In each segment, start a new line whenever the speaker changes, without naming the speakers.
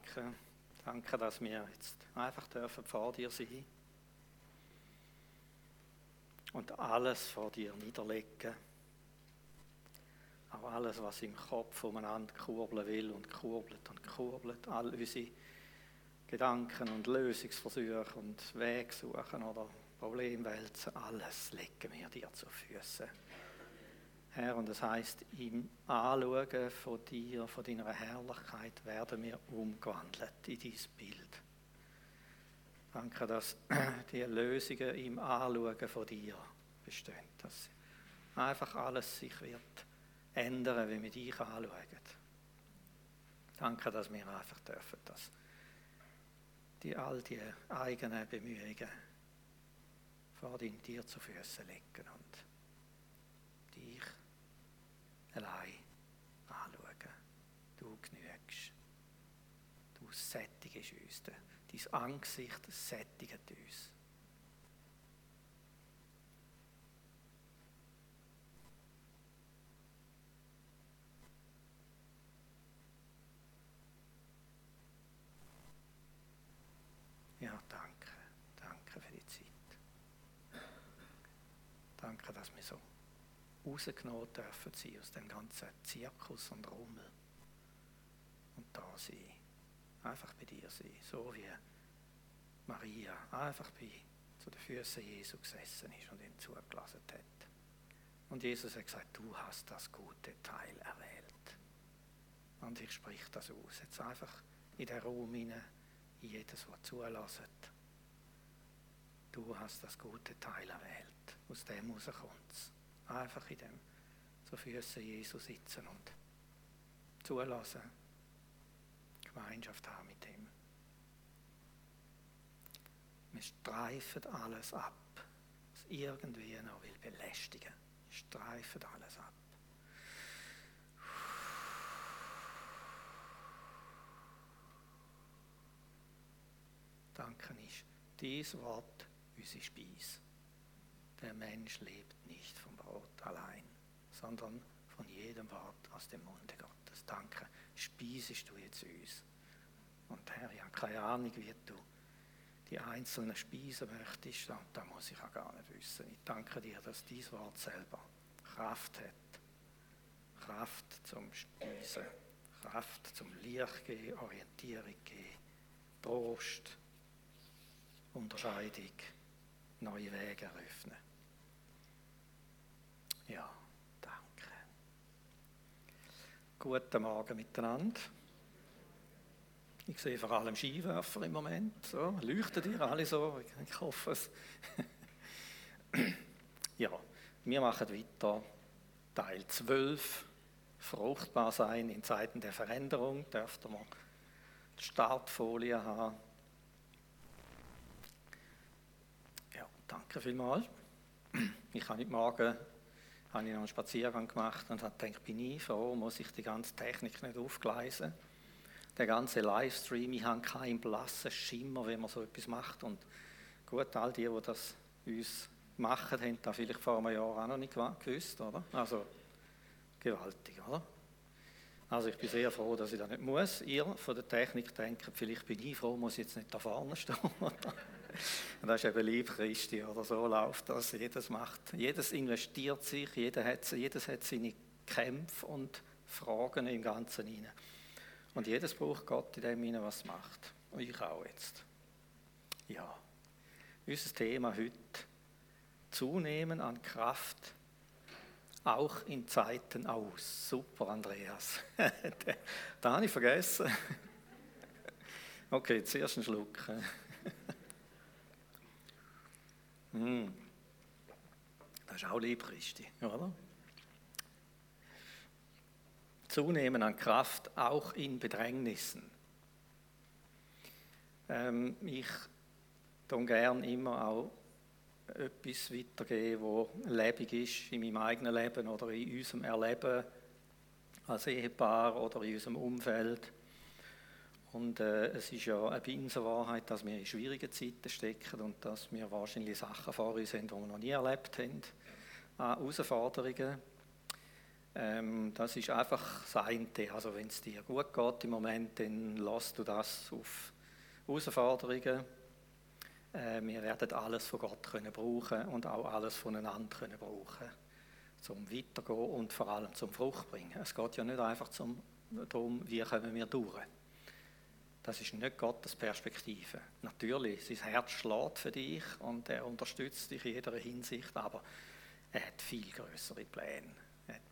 danke. Danke, dass wir jetzt einfach dürfen vor dir sein und alles vor dir niederlegen. Auch alles, was im Kopf umeinander kurbeln will und kurbelt und kurbelt, all unsere Gedanken und Lösungsversuche und Wege suchen oder Problemwälzen, alles legen wir dir zu Füßen. Herr, und das heißt, im Anschauen von dir, von deiner Herrlichkeit, werden wir umgewandelt in dein Bild. Danke, dass die Lösungen im Anschauen von dir bestehen. Dass einfach alles sich wird ändern, wenn wir dich anschauen. Danke, dass wir einfach dürfen, dass die all die eigenen Bemühungen vor dir zu Füßen legen und dich allein anschauen. Du genügst. Du sättigst uns. Dein Angesicht sättigt uns. Ja, danke. Danke für die Zeit. Danke, dass wir so rausgenommen dürfen sein aus dem ganzen Zirkus und Rummel. Und da sein. Einfach bei dir sein. So wie Maria einfach bei, zu den Füßen Jesu gesessen ist und ihn zugelassen hat. Und Jesus hat gesagt, du hast das gute Teil erwählt. Und ich sprich das aus. Jetzt einfach in den Raum hinein, in jedes, was zulässt. Du hast das gute Teil erwählt. Aus dem rauskommt es einfach in dem zu Füßen Jesu sitzen und zulassen, Gemeinschaft haben mit ihm. Wir streifen alles ab, was irgendwie noch will belästigen. Wir streifen alles ab. Danke ist dies Wort unsere Speise. Der Mensch lebt nicht vom Brot allein, sondern von jedem Wort aus dem Munde Gottes. Danke, speisest du jetzt uns. Und Herr, ich habe keine Ahnung, wie du die einzelnen Speisen möchtest, da muss ich auch gar nicht wissen. Ich danke dir, dass dieses Wort selber Kraft hat. Kraft zum Speisen, Kraft zum Licht geben, Orientierung geben, Trost, Unterscheidung, neue Wege eröffnen. Ja, danke. Guten Morgen miteinander. Ich sehe vor allem Skiwerfer im Moment. So, leuchtet ihr alle so? Ich hoffe es. ja, wir machen weiter. Teil 12. Fruchtbar sein in Zeiten der Veränderung. Dürfte man die Startfolie haben. Ja, danke vielmals. Ich habe heute Morgen habe ich noch einen Spaziergang gemacht und habe gedacht, bin ich froh, muss ich die ganze Technik nicht aufgleisen. Der ganze Livestream, ich habe keinen blassen Schimmer, wie man so etwas macht. Und gut, all die, die das uns machen, haben das vielleicht vor einem Jahr auch noch nicht gewusst, oder? Also, gewaltig, oder? Also ich bin sehr froh, dass ich das nicht muss. Ihr von der Technik denkt, vielleicht bin ich froh, muss ich jetzt nicht da vorne stehen. Und das ist eben lieb Christi, oder so läuft das. Jedes macht, jedes investiert sich, jeder hat, jedes hat seine Kämpfe und Fragen im Ganzen hinein. Und jedes braucht Gott in dem hinein, was macht. Und ich auch jetzt. Ja. Unser Thema heute: Zunehmen an Kraft, auch in Zeiten aus. Super, Andreas. da habe ich vergessen. Okay, zuerst einen Schluck. Hm. Das ist auch lieb, Christi, oder? Zunehmen an Kraft, auch in Bedrängnissen. Ähm, ich tue gern immer auch etwas weitergeben, wo lebendig ist in meinem eigenen Leben oder in unserem Erleben als Ehepaar oder in unserem Umfeld. Und äh, es ist ja eine Binsenwahrheit, dass wir in schwierigen Zeiten stecken und dass wir wahrscheinlich Sachen vor uns haben, die wir noch nie erlebt haben, an Herausforderungen. Ähm, das ist einfach das eine. Also wenn es dir gut geht im Moment, dann lass du das auf Herausforderungen. Äh, wir werden alles von Gott können brauchen und auch alles voneinander können brauchen, zum Weitergehen und vor allem zum Frucht bringen. Es geht ja nicht einfach darum, wie kommen wir durch. Das ist nicht Gottes Perspektive. Natürlich, sein Herz schlägt für dich und er unterstützt dich in jeder Hinsicht, aber er hat viel größere Pläne.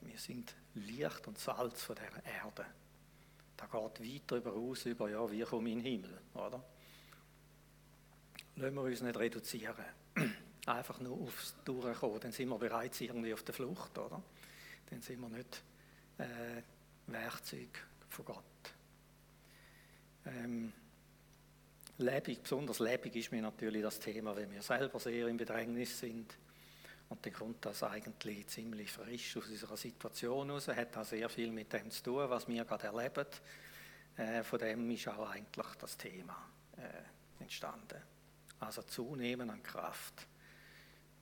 Wir sind Licht und Salz von der Erde. Da geht weiter über aus, über ja, wie komme ich in den Himmel, oder? Lassen wir uns nicht reduzieren. Einfach nur aufs Durchkommen, dann sind wir bereits irgendwie auf der Flucht, oder? Dann sind wir nicht äh, Werkzeug von Gott. Ähm, lebig, besonders lebig ist mir natürlich das Thema, wenn wir selber sehr im Bedrängnis sind. Und dann kommt das eigentlich ziemlich frisch aus unserer Situation heraus, hat auch sehr viel mit dem zu tun, was wir gerade erleben. Äh, von dem ist auch eigentlich das Thema äh, entstanden. Also zunehmen an Kraft.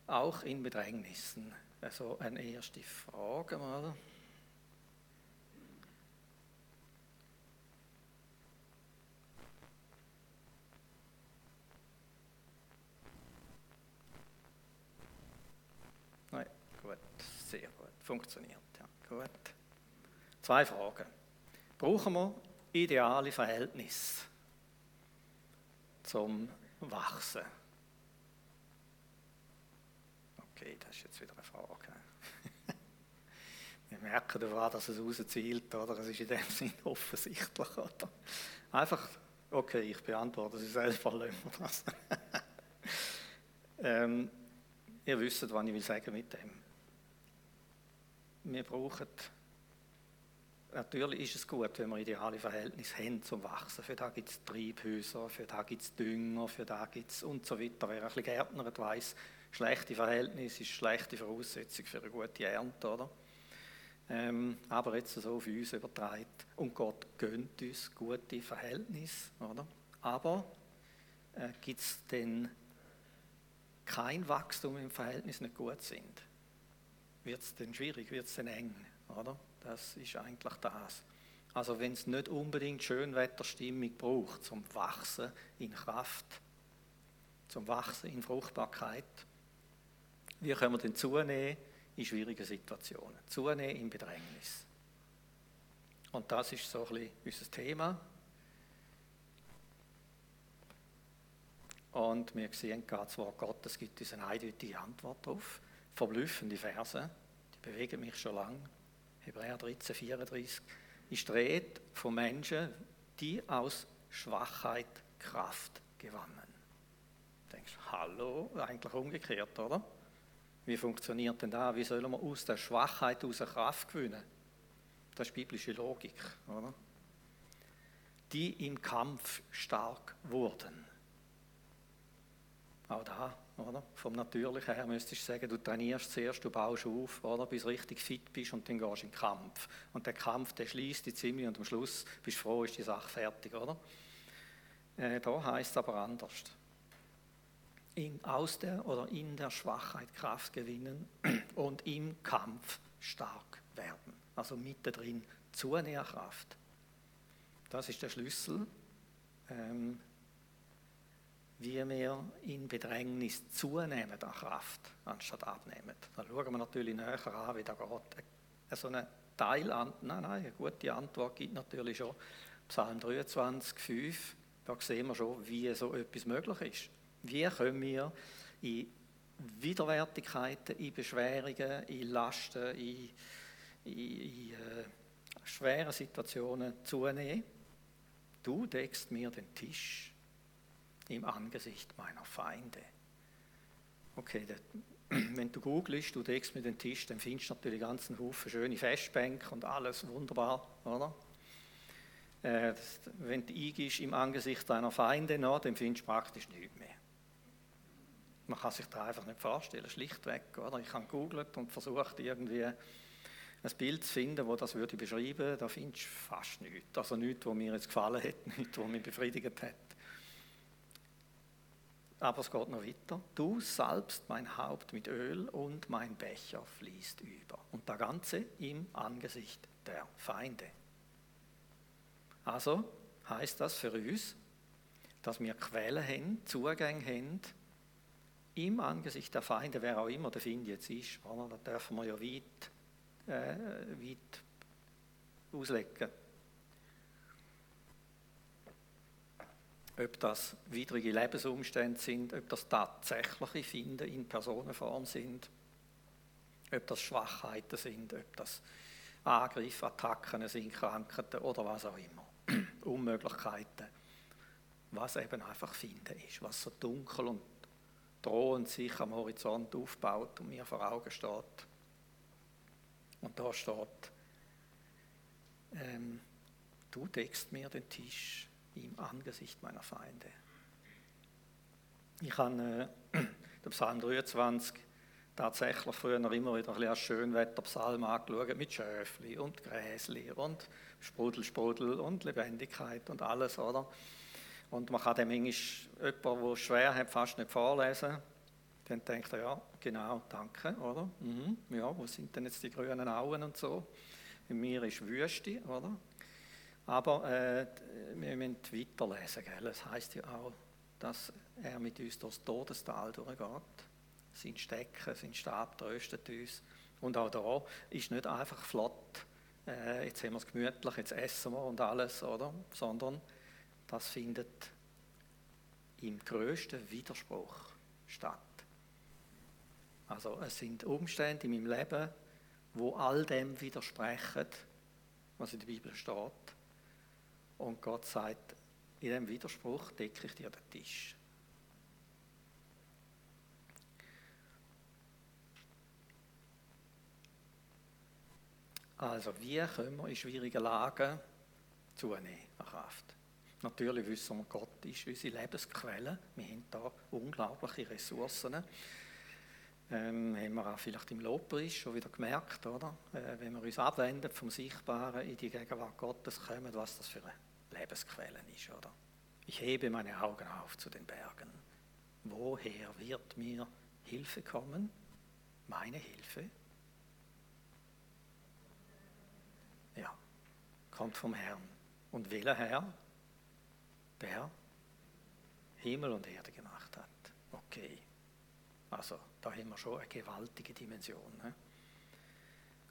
Auch in Bedrängnissen. Also eine erste Frage mal. Funktioniert. Ja, gut. Zwei Fragen. Brauchen wir ideale Verhältnisse zum Wachsen? Okay, das ist jetzt wieder eine Frage. Wir merken daran, dass es rauszielt, oder? Es ist in dem Sinne offensichtlich, oder? Einfach, okay, ich beantworte Sie selber, lassen wir das. ähm, ihr wisst, was ich will sagen mit dem wir brauchen, natürlich ist es gut, wenn wir ideale Verhältnisse haben zum Wachsen. Für da gibt es Treibhäuser, für da gibt es Dünger, für da gibt es und so weiter. Wer ein bisschen gärtnert weiss, schlechte Verhältnisse ist schlechte Voraussetzung für eine gute Ernte, oder? Ähm, aber jetzt so auf uns übertragen. Und Gott gönnt uns gute Verhältnisse, oder? Aber äh, gibt es denn kein Wachstum im Verhältnis nicht gut sind? Wird es dann schwierig, wird es dann eng. Oder? Das ist eigentlich das. Also wenn es nicht unbedingt Schönwetterstimmung braucht zum Wachsen in Kraft, zum Wachsen in Fruchtbarkeit, wie können wir denn zunehmen in schwierigen Situationen, zunehmen in Bedrängnis. Und das ist so ein bisschen unser Thema. Und wir sehen gerade das Wort Gottes gibt uns eine eindeutige Antwort darauf verblüffende Verse, die bewegen mich schon lange. Hebräer 13, 34. Ich rede von Menschen, die aus Schwachheit Kraft gewannen. Du denkst, hallo, eigentlich umgekehrt, oder? Wie funktioniert denn das? Wie sollen wir aus der Schwachheit aus Kraft gewinnen? Das ist biblische Logik, oder? Die im Kampf stark wurden. Auch da oder? Vom Natürlichen her müsstest du sagen, du trainierst zuerst, du baust auf, oder? bis du richtig fit bist und dann gehst du in den Kampf. Und der Kampf, der schließt dich ziemlich und am Schluss bist du froh, ist die Sache fertig. Oder? Äh, da heißt es aber anders. In, aus der oder in der Schwachheit Kraft gewinnen und im Kampf stark werden. Also mittendrin Kraft. Das ist der Schlüssel. Ähm, wie wir in Bedrängnis zunehmen an Kraft, anstatt abnehmen. Da schauen wir natürlich näher an, wie da geht. So eine Teilantwort, nein, nein, eine gute Antwort gibt natürlich schon Psalm 23, 5. Da sehen wir schon, wie so etwas möglich ist. Wie können wir in Widerwärtigkeiten, in Beschwerungen, in Lasten, in, in, in äh, schweren Situationen zunehmen? Du deckst mir den Tisch im Angesicht meiner Feinde. Okay, wenn du googelst, du deckst mit dem Tisch, dann findest du natürlich ganzen Haufen schöne Festbänke und alles wunderbar, oder? Äh, wenn du eingehst im Angesicht deiner Feinde, no, dann findest du praktisch nichts mehr. Man kann sich da einfach nicht vorstellen, schlichtweg. Oder? Ich habe gegoogelt und versucht irgendwie ein Bild zu finden, wo das würde beschreiben, da findest du fast nichts. Also nichts, was mir jetzt gefallen hat, nichts, was mich befriedigt hat. Aber es geht noch weiter. Du salbst mein Haupt mit Öl und mein Becher fließt über. Und das Ganze im Angesicht der Feinde. Also heißt das für uns, dass wir Quellen haben, Zugänge haben, im Angesicht der Feinde, wer auch immer der Find jetzt ist, oder? da dürfen wir ja weit, äh, weit auslegen. Ob das widrige Lebensumstände sind, ob das tatsächliche Finden in Personenform sind, ob das Schwachheiten sind, ob das Angriffe, Attacken sind, Krankheiten oder was auch immer. Unmöglichkeiten. Was eben einfach Finden ist, was so dunkel und drohend sich am Horizont aufbaut und mir vor Augen steht. Und da steht, ähm, du deckst mir den Tisch im Angesicht meiner Feinde. Ich habe äh, den Psalm 23 tatsächlich früher noch immer wieder ein bisschen als Schönwetterpsalm angeschaut, mit Schöfli und Gräsli und Sprudel, Sprudel und Lebendigkeit und alles, oder? Und man kann dem Englisch, jemand, der schwer hat, fast nicht vorlesen. Dann denkt er, ja, genau, danke, oder? Mhm, ja, wo sind denn jetzt die grünen Auen und so? In mir ist Wüste, oder? Aber äh, wir müssen weiterlesen, gell? Es heisst ja auch, dass er mit uns durchs Todestal durchgeht. Sein Stecken, sein Stab tröstet uns. Und auch da ist nicht einfach flott, äh, jetzt haben wir es gemütlich, jetzt essen wir und alles, oder? Sondern das findet im größten Widerspruch statt. Also es sind Umstände in meinem Leben, wo all dem widersprechen, was in der Bibel steht. Und Gott sagt, in dem Widerspruch decke ich dir den Tisch. Also, wie können wir in schwierigen Lagen zunehmen an Kraft? Natürlich wissen wir, Gott ist unsere Lebensquelle. Wir haben da unglaubliche Ressourcen. Ähm, haben wir auch vielleicht im Lobpreis schon wieder gemerkt, oder? Äh, wenn wir uns abwenden vom Sichtbaren in die Gegenwart Gottes kommen, was das für eine Lebensquelle ist, oder? Ich hebe meine Augen auf zu den Bergen. Woher wird mir Hilfe kommen? Meine Hilfe? Ja, kommt vom Herrn. Und welcher Herr? Der Himmel und Erde gemacht hat. Okay. Also, da haben wir schon eine gewaltige Dimension. Ne?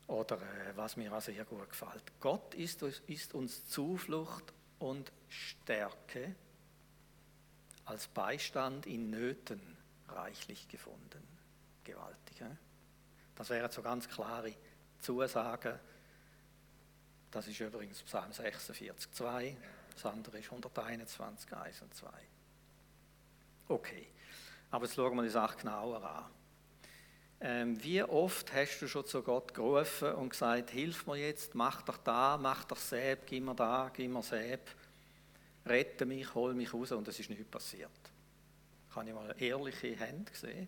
Oder äh, was mir also sehr gut gefällt. Gott ist, ist uns Zuflucht und Stärke als Beistand in Nöten reichlich gefunden. Gewaltig. Ne? Das wären so ganz klare Zusagen das ist übrigens Psalm 46, 2. Das andere ist 121, 1 und 2. Okay, aber jetzt schauen wir die Sache genauer an. Ähm, wie oft hast du schon zu Gott gerufen und gesagt, hilf mir jetzt, mach doch da, mach doch Säb, gib mir da, gib mir Säb, rette mich, hol mich raus und es ist nichts passiert. Kann ich mal ehrliche Hände sehen?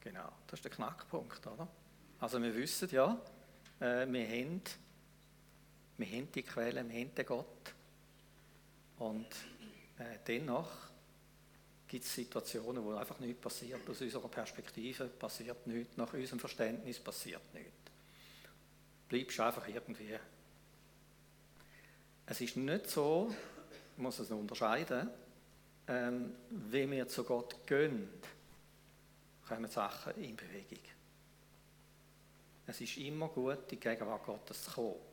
Genau, das ist der Knackpunkt, oder? Also wir wissen ja, äh, wir, haben, wir haben die Quelle, wir haben den Gott. Und äh, dennoch gibt es Situationen, wo einfach nichts passiert. Aus unserer Perspektive passiert nichts, nach unserem Verständnis passiert nichts. Bleibst einfach irgendwie. Es ist nicht so, ich muss es unterscheiden, ähm, wenn wir zu Gott gehen, kommen Sachen in Bewegung. Es ist immer gut, in die Gegenwart Gottes zu kommen.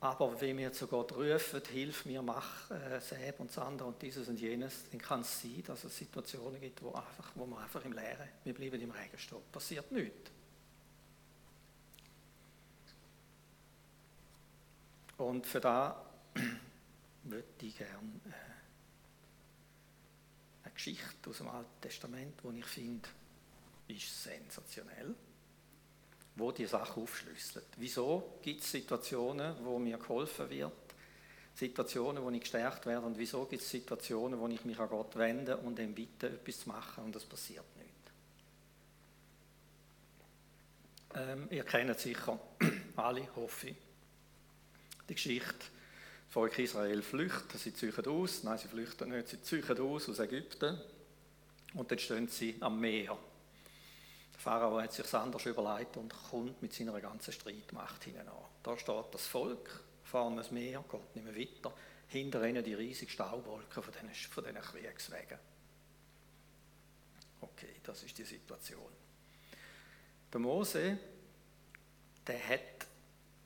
Aber wenn wir zu Gott rufen, hilf mir, mach äh, Säb und Sander und dieses und jenes, dann kann es sein, dass es Situationen gibt, wo, einfach, wo wir einfach im Leeren, wir bleiben im Regen stehen. Passiert nichts. Und für da würde ich gerne äh, eine Geschichte aus dem Alten Testament, die ich finde, ist sensationell, wo die Sache aufschlüsselt. Wieso gibt es Situationen, wo mir geholfen wird, Situationen, wo ich gestärkt werde und wieso gibt es Situationen, wo ich mich an Gott wende und ihm bitte, etwas zu machen und es passiert nicht. Ähm, ihr kennt sicher alle, hoffe ich, die Geschichte Volk Israel flüchtet, sie ziehen aus, nein, sie flüchten nicht, sie ziehen aus aus Ägypten und dann stehen sie am Meer. Pharao hat sich anders überlegt und kommt mit seiner ganzen Streitmacht hinein. Da steht das Volk, fahren das Meer, geht nicht mehr weiter, hinter ihnen die riesigen Staubwolken von diesen, von diesen Kriegswegen. Okay, das ist die Situation. Der Mose, der hat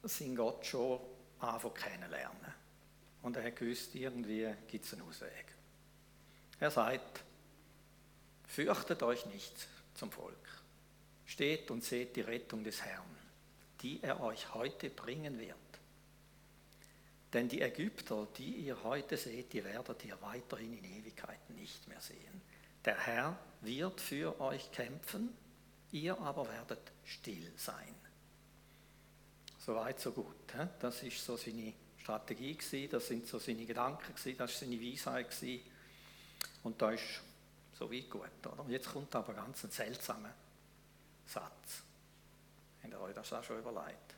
seinen Gott schon anfangen kennenlernen. Und er hat gewusst, irgendwie gibt es einen Ausweg. Er sagt, fürchtet euch nicht zum Volk. Steht und seht die Rettung des Herrn, die er euch heute bringen wird. Denn die Ägypter, die ihr heute seht, die werdet ihr weiterhin in Ewigkeit nicht mehr sehen. Der Herr wird für euch kämpfen, ihr aber werdet still sein. So weit, so gut. Das ist so seine Strategie das sind so seine Gedanken das war seine Weisheit Und da ist so weit gut. Oder? Jetzt kommt aber ganz ein seltsamer Satz. Habt ihr euch das auch schon überlegt?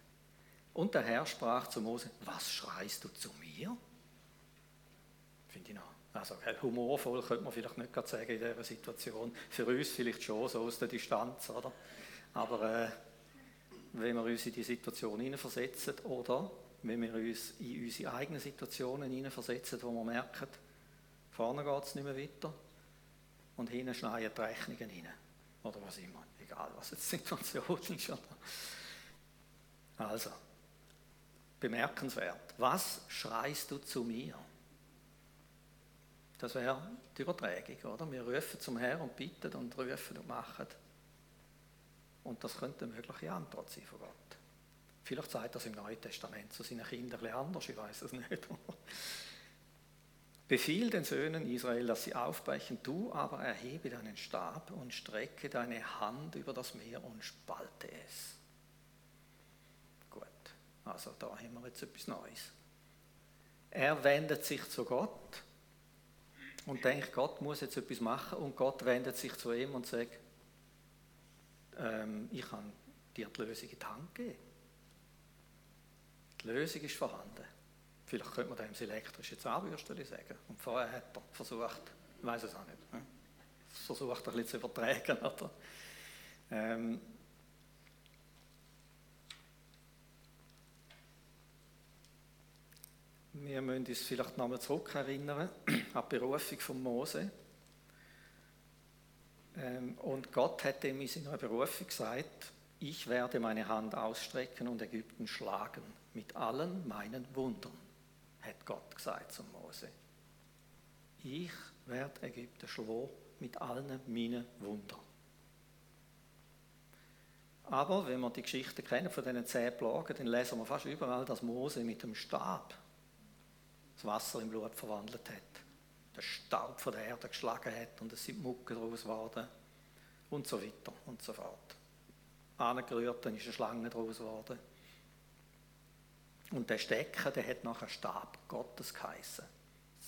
Und der Herr sprach zu Mose, was schreist du zu mir? Finde ich noch. Also humorvoll könnte man vielleicht nicht gerade sagen in dieser Situation. Für uns vielleicht schon so aus der Distanz, oder? Aber äh, wenn wir uns in die Situation hineinversetzen oder wenn wir uns in unsere eigenen Situationen hineinversetzen, wo wir merken, vorne geht es nicht mehr weiter und hinten schneien die Rechnungen rein. Oder was immer, egal was jetzt die Situation ist. Also, bemerkenswert. Was schreist du zu mir? Das wäre die Übertragung, oder? Wir rufen zum Herrn und bitten und rufen und machen. Und das könnte eine mögliche Antwort sein von Gott. Vielleicht sagt das im Neuen Testament zu seinen Kindern ein anders, ich weiß es nicht. Befiehl den Söhnen Israel, dass sie aufbrechen, du aber erhebe deinen Stab und strecke deine Hand über das Meer und spalte es. Gut, also da haben wir jetzt etwas Neues. Er wendet sich zu Gott und denkt, Gott muss jetzt etwas machen und Gott wendet sich zu ihm und sagt, ähm, ich kann dir die Lösung in die Hand geben. Die Lösung ist vorhanden. Vielleicht könnte man dem das elektrische Zahnbürstchen sagen. Und vorher hat er versucht, ich weiß es auch nicht, ne? versucht ein bisschen zu übertragen. Oder? Ähm, wir müssen uns vielleicht nochmal zurückerinnern an die Berufung von Mose. Ähm, und Gott hat ihm in seiner Berufung gesagt, ich werde meine Hand ausstrecken und Ägypten schlagen mit allen meinen Wundern, hat Gott gesagt zu Mose. Ich werde Ägypten schlagen mit allen meinen Wundern. Aber wenn wir die Geschichte kennen von diesen zehn Plagen, dann lesen wir fast überall, dass Mose mit dem Stab das Wasser im Blut verwandelt hat, den Staub von der Erde geschlagen hat und es sind Mucke daraus geworden und so weiter und so fort. Angerührt, dann ist eine Schlange daraus geworden. Und der Stecker, der hat nachher Stab Gottes geheißen.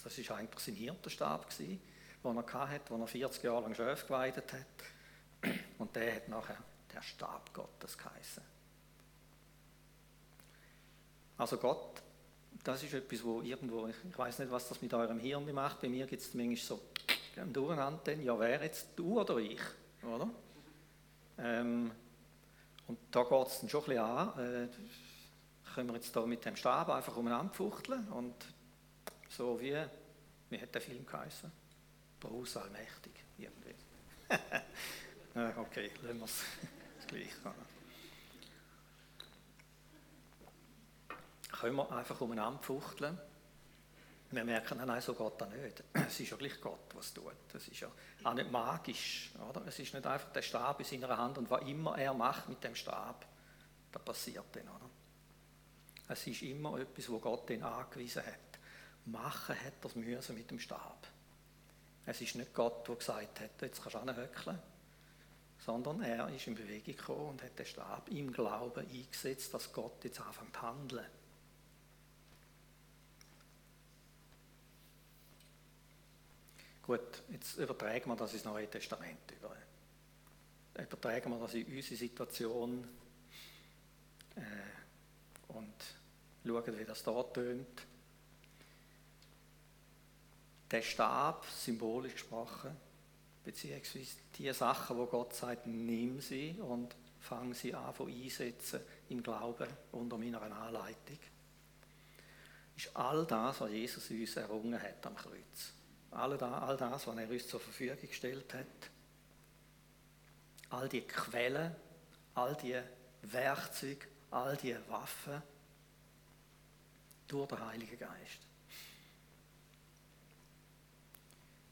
Das war eigentlich sein Hirtenstab, den er hatte, den er 40 Jahre lang Schöf geweidet hat. Und der hat nachher der Stab Gottes geheißen. Also Gott, das ist etwas, wo irgendwo, ich weiß nicht, was das mit eurem Hirn macht, bei mir gibt es manchmal so ein Durcheinander, ja, wer jetzt du oder ich, oder? Ähm, und da geht es dann schon ein bisschen an, äh, können wir jetzt da mit dem Stab einfach umeinander fuchteln und so wie, wie hat der Film geheißen? Bruce Allmächtig, irgendwie. okay, lassen wir es gleich. Können wir einfach umeinander fuchteln? Wir merken, nein, so geht das nicht. Es ist ja gleich Gott, was tut. Es ist ja auch nicht magisch. Oder? Es ist nicht einfach der Stab in seiner Hand und was immer er macht mit dem Stab, da passiert dann. Oder? Es ist immer etwas, wo Gott ihn angewiesen hat. Machen hat das müssen mit dem Stab. Es ist nicht Gott, der gesagt hat, jetzt kannst du anhöckeln, sondern er ist in Bewegung gekommen und hat den Stab im Glauben eingesetzt, dass Gott jetzt anfängt zu handeln. Gut, jetzt übertragen wir das ins Neue Testament. Über. Übertragen wir das in unsere Situation. Äh, schauen, wie das da tönt. der Stab, symbolisch gesprochen, beziehungsweise die Sachen, wo Gott sagt, nimm sie und fang sie an einsetzen im Glauben unter meiner Anleitung, ist all das, was Jesus uns errungen hat am Kreuz. All das, was er uns zur Verfügung gestellt hat. All die Quellen, all die Werkzeuge, all die Waffen durch den Heiligen Geist.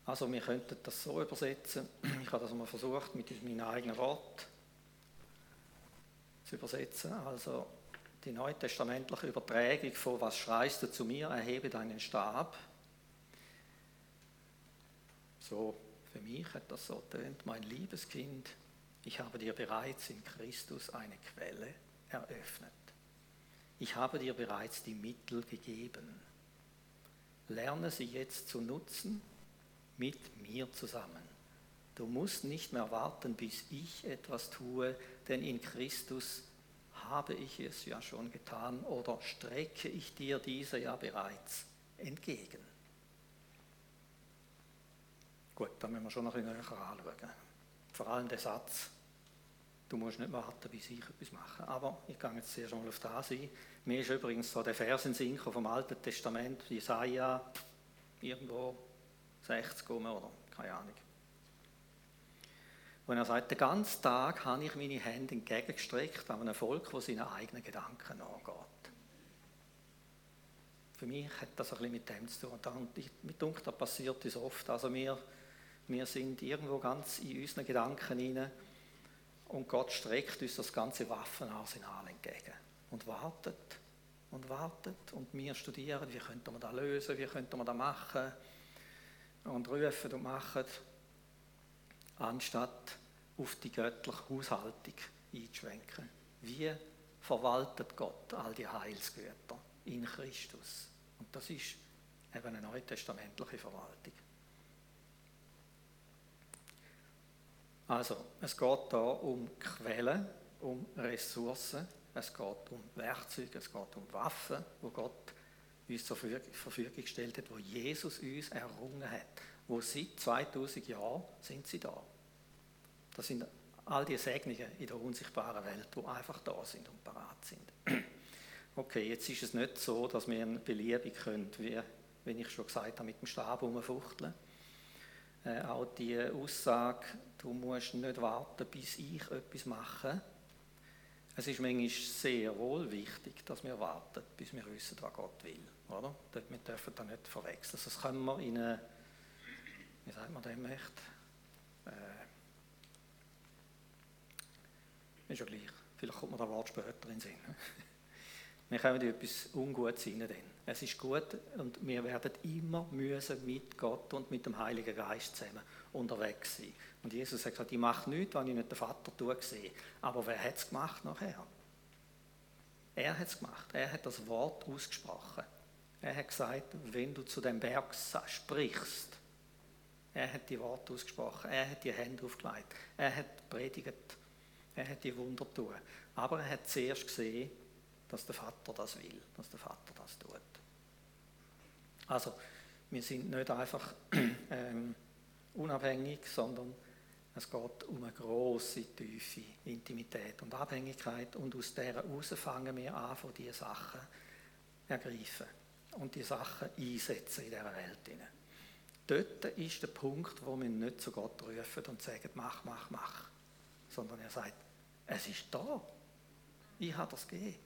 Also wir könnten das so übersetzen. Ich habe das mal versucht, mit meinen eigenen Worten zu übersetzen. Also die neutestamentliche Übertragung von Was schreist du zu mir, erhebe deinen Stab. So, für mich hat das so tönt, mein liebes Kind, ich habe dir bereits in Christus eine Quelle eröffnet. Ich habe dir bereits die Mittel gegeben. Lerne sie jetzt zu nutzen mit mir zusammen. Du musst nicht mehr warten, bis ich etwas tue, denn in Christus habe ich es ja schon getan oder strecke ich dir diese ja bereits entgegen. Gut, da müssen wir schon noch ein bisschen anschauen. Vor allem der Satz, du musst nicht warten, bis ich etwas mache. Aber ich gehe jetzt sehr schon auf das ein. Mir ist übrigens so der Vers in Sinn vom Alten Testament, Jesaja, irgendwo 60 oder keine Ahnung. Und er sagt, den ganzen Tag habe ich meine Hände entgegengestreckt an einem Volk, das seinen eigenen Gedanken nachgeht. Für mich hat das ein bisschen mit dem zu tun. Und ich, mit Dunkel, da passiert das oft. Also wir, wir sind irgendwo ganz in unseren Gedanken hinein und Gott streckt uns das ganze Waffenarsenal entgegen und wartet und wartet und wir studieren, wie könnte man das lösen, wie könnte man das machen und rufen und machen anstatt auf die göttliche Haushaltung einzuschwenken. Wie verwaltet Gott all die Heilsgüter in Christus? Und das ist eben eine neutestamentliche Verwaltung. Also, es geht hier um Quellen, um Ressourcen, es geht um Werkzeuge, es geht um Waffen, wo Gott uns zur Verfügung gestellt hat, wo Jesus uns errungen hat wo seit 2000 Jahren sind sie da. Das sind all die Segnungen in der unsichtbaren Welt, die einfach da sind und parat sind. Okay, jetzt ist es nicht so, dass wir beliebig können, wie, wie ich schon gesagt habe, mit dem Stab umfuchteln. Äh, auch die Aussage, du musst nicht warten, bis ich etwas mache. Es ist manchmal sehr wohl wichtig, dass wir warten, bis wir wissen, was Gott will. Oder? Wir dürfen das nicht verwechseln. Das können wir in eine wie sagt man dem echt? Äh, ist ja gleich. Vielleicht kommt man da Wort später in den Sinn. Wir kommen in etwas Ungutes rein. Es ist gut und wir werden immer müssen mit Gott und mit dem Heiligen Geist zusammen unterwegs sein. Und Jesus hat gesagt, ich mache nichts, was ich nicht den Vater tue, sehe. Aber wer hat es gemacht nachher? Er hat es gemacht. Er hat das Wort ausgesprochen. Er hat gesagt, wenn du zu dem Berg sprichst, er hat die Worte ausgesprochen, er hat die Hände aufgelegt, er hat predigt, er hat die Wunder tun. Aber er hat zuerst gesehen, dass der Vater das will, dass der Vater das tut. Also, wir sind nicht einfach ähm, unabhängig, sondern es geht um eine große, tiefe Intimität und Abhängigkeit und aus der heraus fangen wir an, von diese Sachen ergreifen und die Sachen einsetzen in dieser Welt. Dort ist der Punkt, wo wir nicht zu Gott rufen und sagen, mach, mach, mach. Sondern er sagt, es ist da. Ich habe das gegeben.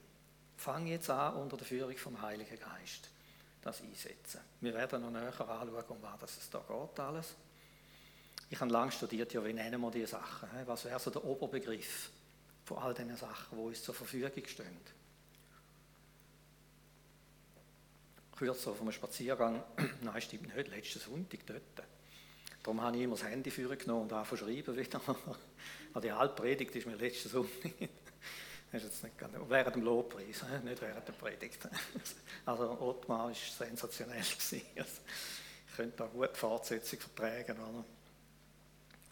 Fang jetzt an, unter der Führung vom Heiligen Geist das einsetzen. Wir werden noch näher anschauen, um was es da geht alles. Ich habe lange studiert, ja, wie nennen wir diese Sachen? Was wäre so der Oberbegriff von all diesen Sachen, die uns zur Verfügung stehen? kürzer auf einem Spaziergang, nein, stimmt nicht, letzten Sonntag dort. Darum habe ich immer das Handy genommen und angefangen schreiben wieder. Die Halbpredigt ist mir letzten Sonntag. Das ist jetzt nicht ganz, während dem Lobpreis, nicht während der Predigt. Also Ottmar war sensationell. Also, ich könnte da gut die Fortsetzung vertragen. Oder?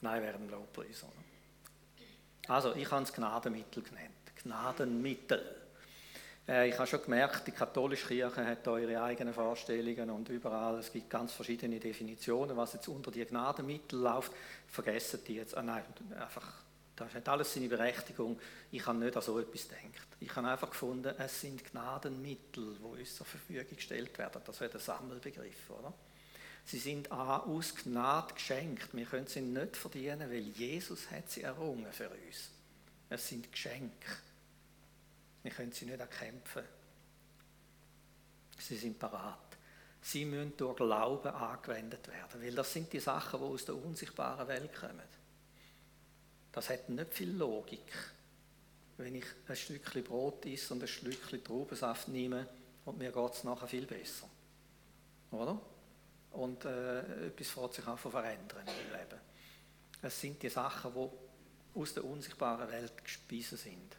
Nein, während dem Lobpreis. Oder? Also ich habe es Gnadenmittel genannt. Gnadenmittel. Äh, ich habe schon gemerkt, die katholische Kirche hat da ihre eigenen Vorstellungen und überall, es gibt ganz verschiedene Definitionen, was jetzt unter die Gnadenmittel läuft. Vergessen die jetzt, ah nein, einfach, das hat alles seine Berechtigung. Ich habe nicht an so etwas gedacht. Ich habe einfach gefunden, es sind Gnadenmittel, die uns zur Verfügung gestellt werden. Das wäre der Sammelbegriff, oder? Sie sind aus Gnade geschenkt. Wir können sie nicht verdienen, weil Jesus hat sie errungen für uns. Es sind Geschenke. Wir können sie nicht erkämpfen. Sie sind parat. Sie müssen durch Glauben angewendet werden, weil das sind die Sachen, die aus der unsichtbaren Welt kommen. Das hat nicht viel Logik, wenn ich ein Stückchen Brot esse und ein Stückchen Traubensaft nehme und mir geht es nachher viel besser. Oder? Und äh, etwas fährt sich auch verändern im Leben. Es sind die Sachen, die aus der unsichtbaren Welt gespeisen sind.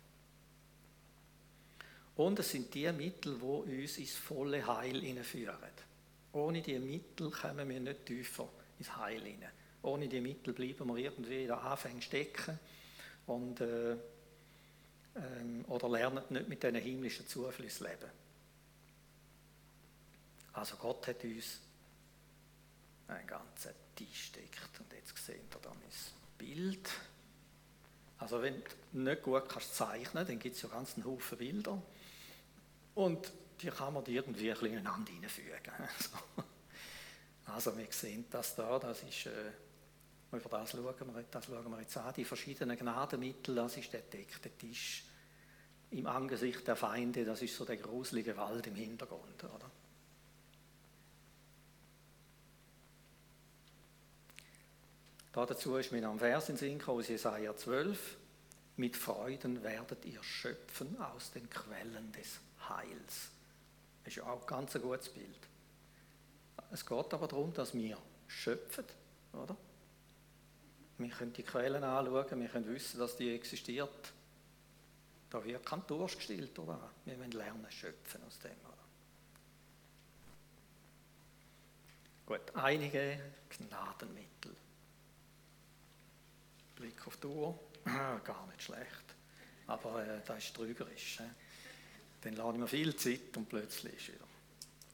Und es sind die Mittel, die uns ins volle Heil hineinführen. Ohne diese Mittel kommen wir nicht tiefer ins Heil hinein. Ohne die Mittel bleiben wir irgendwie in Anfängen stecken und, äh, ähm, oder lernen nicht mit diesen himmlischen Zuflüssen leben. Also Gott hat uns einen ganzen Tisch deckt. Und jetzt seht ihr da mein Bild. Also wenn du nicht gut kannst zeichnen, dann gibt es ja ganz einen Haufen Bilder. Und die kann man irgendwie ein bisschen ineinander hineinfügen. Also wir sehen das da, das ist, äh, über das schauen, wir, das schauen wir jetzt an, die verschiedenen Gnadenmittel, das ist der deckte Tisch im Angesicht der Feinde, das ist so der gruselige Wald im Hintergrund. Oder? Da dazu ist mir am Vers in Sinn aus Jesaja 12, mit Freuden werdet ihr schöpfen aus den Quellen des Heils. Das ist ja auch ganz ein gutes Bild. Es geht aber darum, dass wir schöpfen, oder? Wir können die Quellen anschauen, wir können wissen, dass die existiert. Da wird kein Durst gestillt, oder? Wir müssen lernen, schöpfen aus dem, oder? Gut, einige Gnadenmittel. Blick auf die Uhr, gar nicht schlecht. Aber äh, das ist trügerisch. Äh? Dann lade ich mir viel Zeit und plötzlich ist wieder.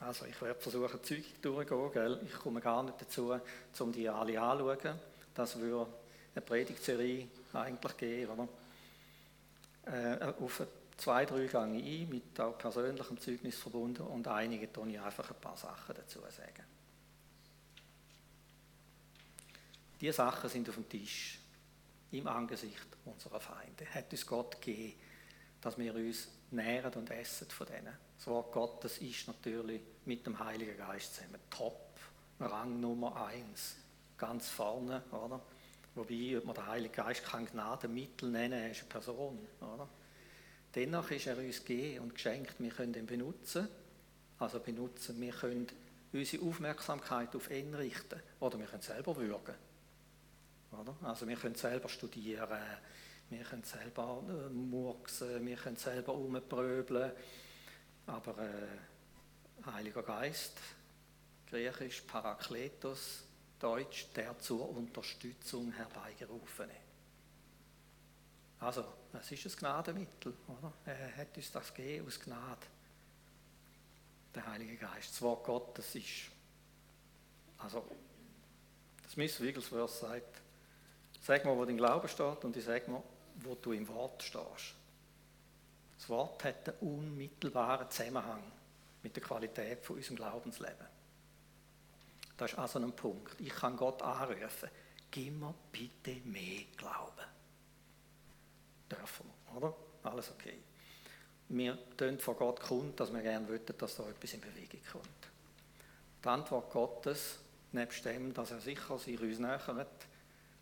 Also ich werde versuchen, Zeug durchzugehen. Gell? Ich komme gar nicht dazu, um die alle anzuschauen. Das würde eine Predigtserie eigentlich geben. Oder? Äh, auf zwei, drei gehe ein, mit auch persönlichem Zeugnis verbunden und einige tue ich einfach ein paar Sachen dazu sagen. Diese Sachen sind auf dem Tisch, im Angesicht unserer Feinde. Hat uns Gott gegeben, dass wir uns nähren und essen von denen. Das Wort Gottes ist natürlich mit dem Heiligen Geist zusammen top, Rang Nummer eins, ganz vorne, oder? Wobei, ob man den Heiligen Geist kann Gnadenmittel nennen, er ist eine Person, oder? Dennoch ist er uns gegeben und geschenkt, wir können ihn benutzen, also benutzen, wir können unsere Aufmerksamkeit auf ihn richten oder wir können selber würgen. Oder? Also wir können selber studieren, wir können selber äh, murksen, wir können selber umpröbeln, aber äh, Heiliger Geist, griechisch Parakletos, Deutsch, der zur Unterstützung herbeigerufene. Also, es ist ein Gnadenmittel, oder? Er hat uns das gegeben aus Gnade. Der Heilige Geist. Das Wort Gottes ist, also, das Smith Wigglesworth sagt, sag mal, wo dein Glaube steht und ich sage mal, wo du im Wort stehst. Das Wort hat einen unmittelbaren Zusammenhang mit der Qualität von unserem Glaubensleben. Das ist also ein Punkt. Ich kann Gott anrufen, gib mir bitte mehr Glauben. Dürfen wir, oder? Alles okay. Wir tun vor Gott kund, dass wir gerne möchten, dass da etwas in Bewegung kommt. Die Antwort Gottes, nebst dem, dass er sicher sich uns nähert,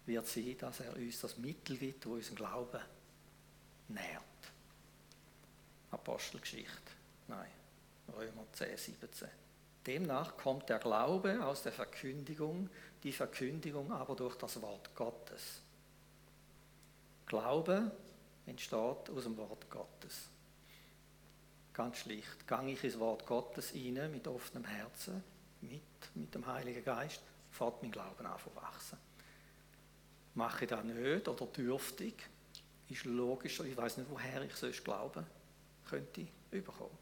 wird sein, dass er uns das Mittel gibt, das unseren Glauben nährt. Apostelgeschichte, nein, Römer 10, 17. Demnach kommt der Glaube aus der Verkündigung, die Verkündigung aber durch das Wort Gottes. Glaube entsteht aus dem Wort Gottes. Ganz schlicht. Gang ich ins Wort Gottes rein mit offenem Herzen, mit, mit dem Heiligen Geist, fährt mein Glauben an zu wachsen mache ich das nicht oder dürftig, ist logischer. Ich weiß nicht, woher ich sonst glauben könnte. bekommen.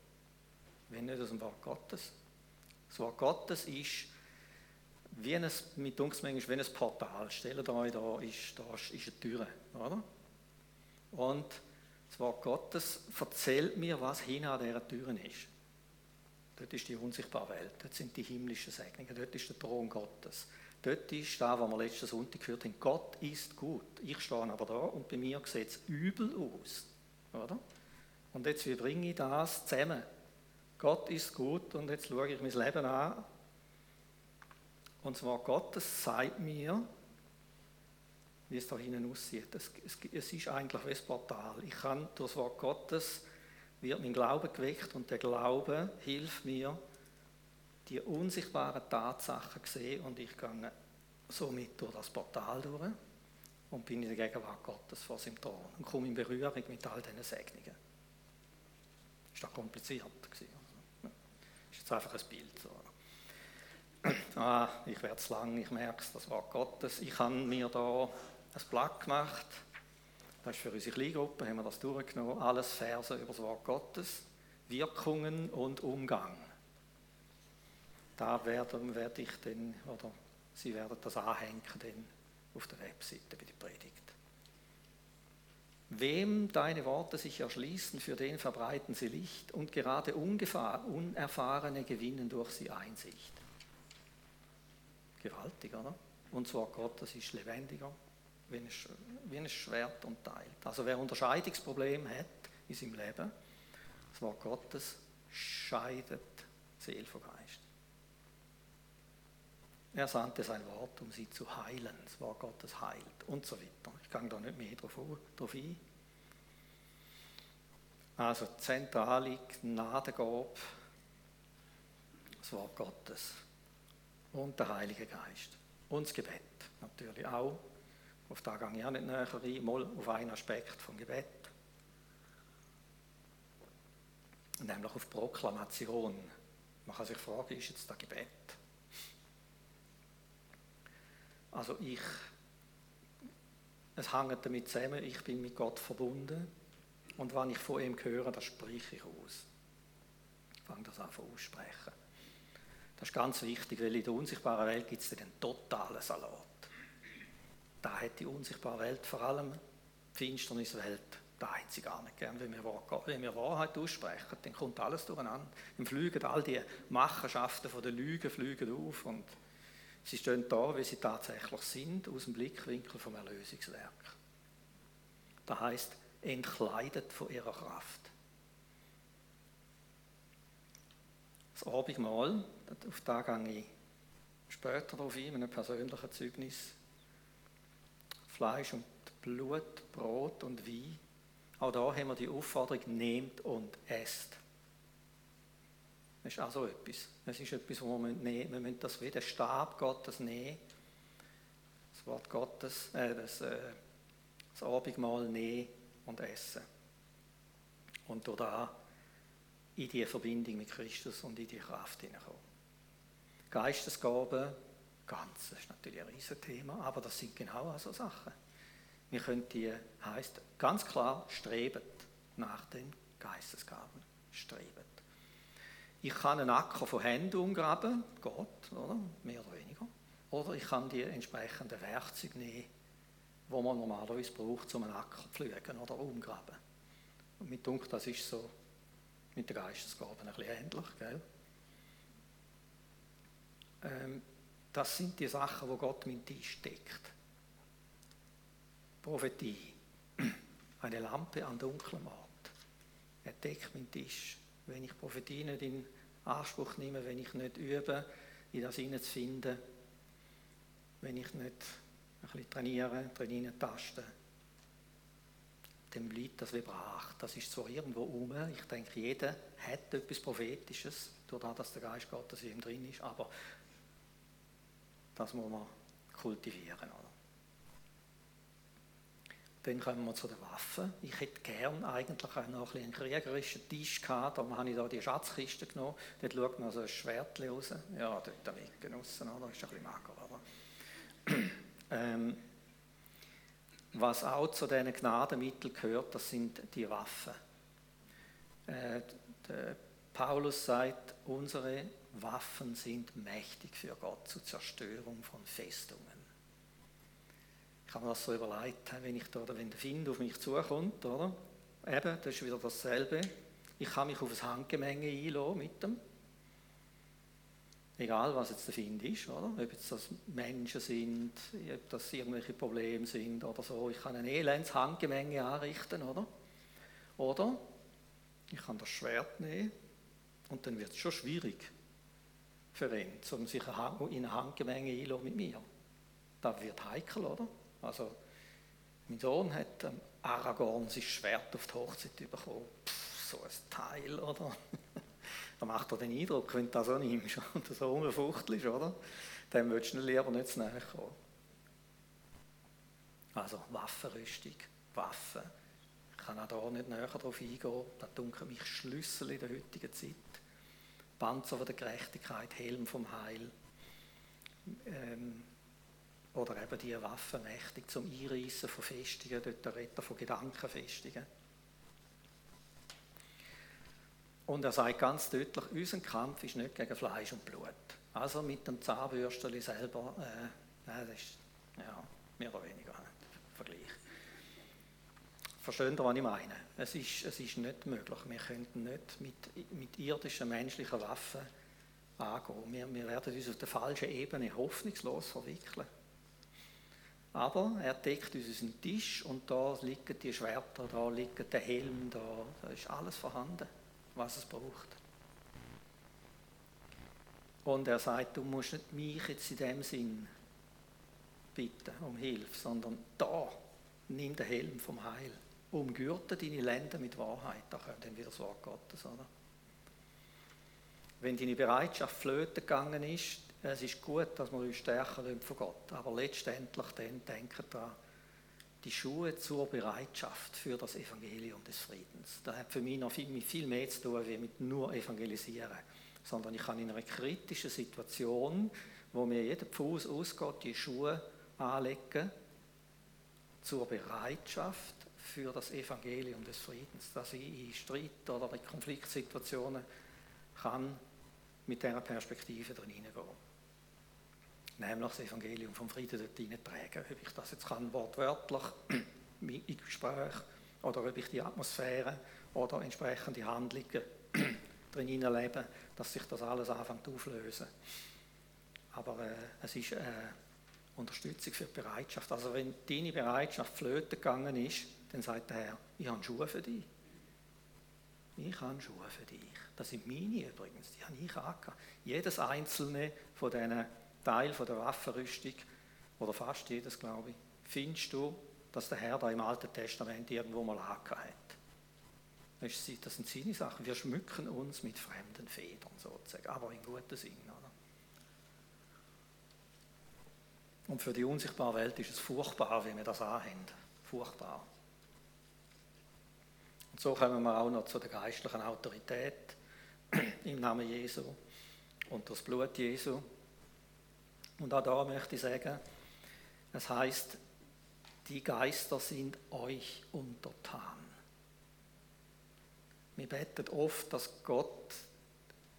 Wenn nicht aus dem Wort Gottes. Das Wort Gottes ist wie ein, mit manchmal wie ein Portal. Stellt euch, da ist, da ist eine Tür, oder? Und das Wort Gottes erzählt mir, was hinter dieser Tür ist. Dort ist die unsichtbare Welt, dort sind die himmlischen Segnungen, dort ist der Thron Gottes. Dort ist da, was wir letzten Sonntag gehört haben, Gott ist gut. Ich stehe aber da und bei mir sieht es übel aus. Oder? Und jetzt, wie bringe ich das zusammen? Gott ist gut und jetzt schaue ich mein Leben an. Und zwar Gottes sagt mir, wie es da hinten aussieht. Es, es, es ist eigentlich wie ein Portal. Ich kann durch das Wort Gottes wird mein Glaube geweckt und der Glaube hilft mir, die unsichtbaren Tatsachen zu sehen und ich gehe somit durch das Portal durch und bin in der Gegenwart Gottes vor seinem Thron und komme in Berührung mit all diesen Segnungen. Ist das kompliziert gewesen? Jetzt einfach ein Bild. So. Ah, ich werde es lang, ich merke es, das Wort Gottes. Ich habe mir da ein Blatt gemacht, das ist für unsere Kleingruppe, haben wir das durchgenommen, alles Verse über das Wort Gottes, Wirkungen und Umgang. Da werde, werde ich dann, oder Sie werden das anhängen dann auf der Webseite bei der Predigt. Wem deine Worte sich erschließen, für den verbreiten sie Licht und gerade Unerfahrene gewinnen durch sie Einsicht. Gewaltig, oder? Und Wort Gottes ist lebendiger, wie ein, Schwert und teilt. Also wer Unterscheidungsprobleme hat in seinem Leben, das Wort Gottes scheidet Seele von Geist. Er sandte sein Wort, um sie zu heilen. Das Wort Gottes heilt und so weiter. Ich gehe da nicht mehr darauf ein. Also zentrale Gnadengabe, das Wort Gottes und der Heilige Geist. Und das Gebet natürlich auch. Auf da gehe ich auch nicht näher ein, mal auf einen Aspekt vom Gebet. Nämlich auf Proklamation. Man kann sich fragen, ist jetzt das Gebet? Also ich, es hängt damit zusammen, ich bin mit Gott verbunden und wenn ich von ihm höre, das spreche ich aus. Ich fange das an aussprechen. Das ist ganz wichtig, weil in der unsichtbaren Welt gibt es den totalen Salat. Da hat die unsichtbare Welt, vor allem die Finsterniswelt, da hat sie gar nicht gern. Wenn wir, wenn wir Wahrheit aussprechen, dann kommt alles durcheinander. Dann fliegen all die Machenschaften der Lüge fliegen auf und sie stehen da, wie sie tatsächlich sind, aus dem Blickwinkel vom Erlösungswerk. Das heißt, entkleidet von ihrer Kraft. Das Abendmahl, auf das gehe ich später darauf ein, in einem persönlichen Zeugnis. Fleisch und Blut, Brot und Wein. Auch da haben wir die Aufforderung, nehmt und esst. Das ist auch so etwas. Das ist etwas, wo wir nehmen wir müssen das wie den Stab Gottes nehmen. Das Wort Gottes, äh, das, äh, das Abendmahl nehmen und essen. Und durch da in die Verbindung mit Christus und in die Kraft hineinkommen. Geistesgaben, ganz, das ist natürlich ein Riesenthema, aber das sind genau so Sachen. Wir können die, heißt ganz klar, streben nach den Geistesgaben. Streben. Ich kann einen Acker von Händen umgraben, Gott, oder? Mehr oder weniger. Oder ich kann die entsprechenden Werkzeuge nehmen, die man normalerweise braucht, um einen Acker zu pflügen oder umgraben. Und mit Dunkel, das ist so mit den Geistesgaben ein bisschen ähnlich. Gell? Ähm, das sind die Sachen, wo Gott mit Tisch steckt. Prophetie, eine Lampe an dunklem Ort. Er deckt meinen Tisch. Wenn ich Prophetie nicht in Anspruch nehme, wenn ich nicht übe, in das hineinzufinden, wenn ich nicht ein bisschen trainiere, trainieren taste, dann bleibt das wie brach. Das ist zwar irgendwo um. Ich denke, jeder hat etwas Prophetisches, durch das, dass der Geist Gottes in ihm drin ist, aber das muss man kultivieren. Oder? Dann kommen wir zu den Waffen. Ich hätte gern eigentlich auch noch ein einen kriegerischen Tisch gehabt. Da habe ich da die Schatzkiste genommen. Dort schaut man so ein Schwert raus. Ja, dort am Ecken raus, oder? Ist ein bisschen mager, aber... ähm, was auch zu diesen Gnadenmitteln gehört, das sind die Waffen. Äh, Paulus sagt, unsere Waffen sind mächtig für Gott zur Zerstörung von Festungen. Ich habe mir das so überlegt, wenn, ich da, wenn der Find auf mich zukommt, oder? Eben, das ist wieder dasselbe. Ich kann mich auf ein Handgemenge einlassen mit dem. Egal, was jetzt der Find ist, oder? Ob jetzt das Menschen sind, ob das irgendwelche Probleme sind oder so. Ich kann ein elends Handgemenge anrichten, oder? Oder ich kann das Schwert nehmen und dann wird es schon schwierig für ihn, um sich in eine Handgemenge einzulassen mit mir. Das wird heikel, oder? Also, mein Sohn hat ähm, Aragorn sein Schwert auf die Hochzeit bekommen. Pff, so ein Teil, oder? da macht er den Eindruck, wenn du das so nimmst und so rumfuchtelst, oder? Dann würdest du lieber nicht zu nahe kommen. Also Waffenrüstung, Waffen. Ich kann auch da nicht näher darauf eingehen. Das dunkelt mich Schlüssel in der heutigen Zeit. Panzer der Gerechtigkeit, Helm vom Heil. Ähm, oder eben die Waffen mächtig zum Einreißen von Festungen, dort der Retter von Gedankenfestungen. Und er sagt ganz deutlich, unser Kampf ist nicht gegen Fleisch und Blut. Also mit dem Zahnbürsteli selber, äh, das ist ja, mehr oder weniger ein Vergleich. Versteht ihr, was ich meine? Es ist, es ist nicht möglich. Wir könnten nicht mit, mit irdischen menschlichen Waffen angehen. Wir, wir werden uns auf der falschen Ebene hoffnungslos verwickeln. Aber er deckt uns unseren Tisch und da liegen die Schwerter, da liegt der Helm, da, da ist alles vorhanden was es braucht. Und er sagt, du musst nicht mich jetzt in dem Sinn bitten um Hilfe, sondern da, nimm den Helm vom Heil. Umgürte deine Länder mit Wahrheit. Da kommt dann wieder das Wort Gottes, oder? Wenn deine Bereitschaft flöten gegangen ist, es ist gut, dass wir uns stärken von Gott. Aber letztendlich dann denken daran, die Schuhe zur Bereitschaft für das Evangelium des Friedens. Das hat für mich noch viel, viel mehr zu tun, wie mit nur evangelisieren. Sondern ich kann in einer kritischen Situation, wo mir jeder Fuß ausgeht, die Schuhe anlegen zur Bereitschaft für das Evangelium des Friedens. Dass ich in Streit oder in Konfliktsituationen kann mit dieser Perspektive drin hineingehen nämlich das Evangelium vom Frieden dort hineintragen. Ob ich das jetzt kann, wortwörtlich im Gespräch oder ob ich die Atmosphäre oder entsprechende Handlungen drin leben, dass sich das alles anfängt auflösen. Aber äh, es ist äh, Unterstützung für die Bereitschaft. Also wenn deine Bereitschaft flöten gegangen ist, dann sagt der Herr, ich habe Schuhe für dich. Ich habe Schuhe für dich. Das sind meine übrigens, die habe ich angehabt. Jedes einzelne von diesen Teil der Waffenrüstung, oder fast jedes, glaube ich, findest du, dass der Herr da im Alten Testament irgendwo mal angehabt hat. Das sind seine Sachen. Wir schmücken uns mit fremden Federn sozusagen, aber in gutem Sinn. Oder? Und für die unsichtbare Welt ist es furchtbar, wie wir das anhaben. Furchtbar. Und so kommen wir auch noch zu der geistlichen Autorität im Namen Jesu und das Blut Jesu. Und auch da möchte ich sagen, es heißt, die Geister sind euch untertan. Wir beten oft, dass Gott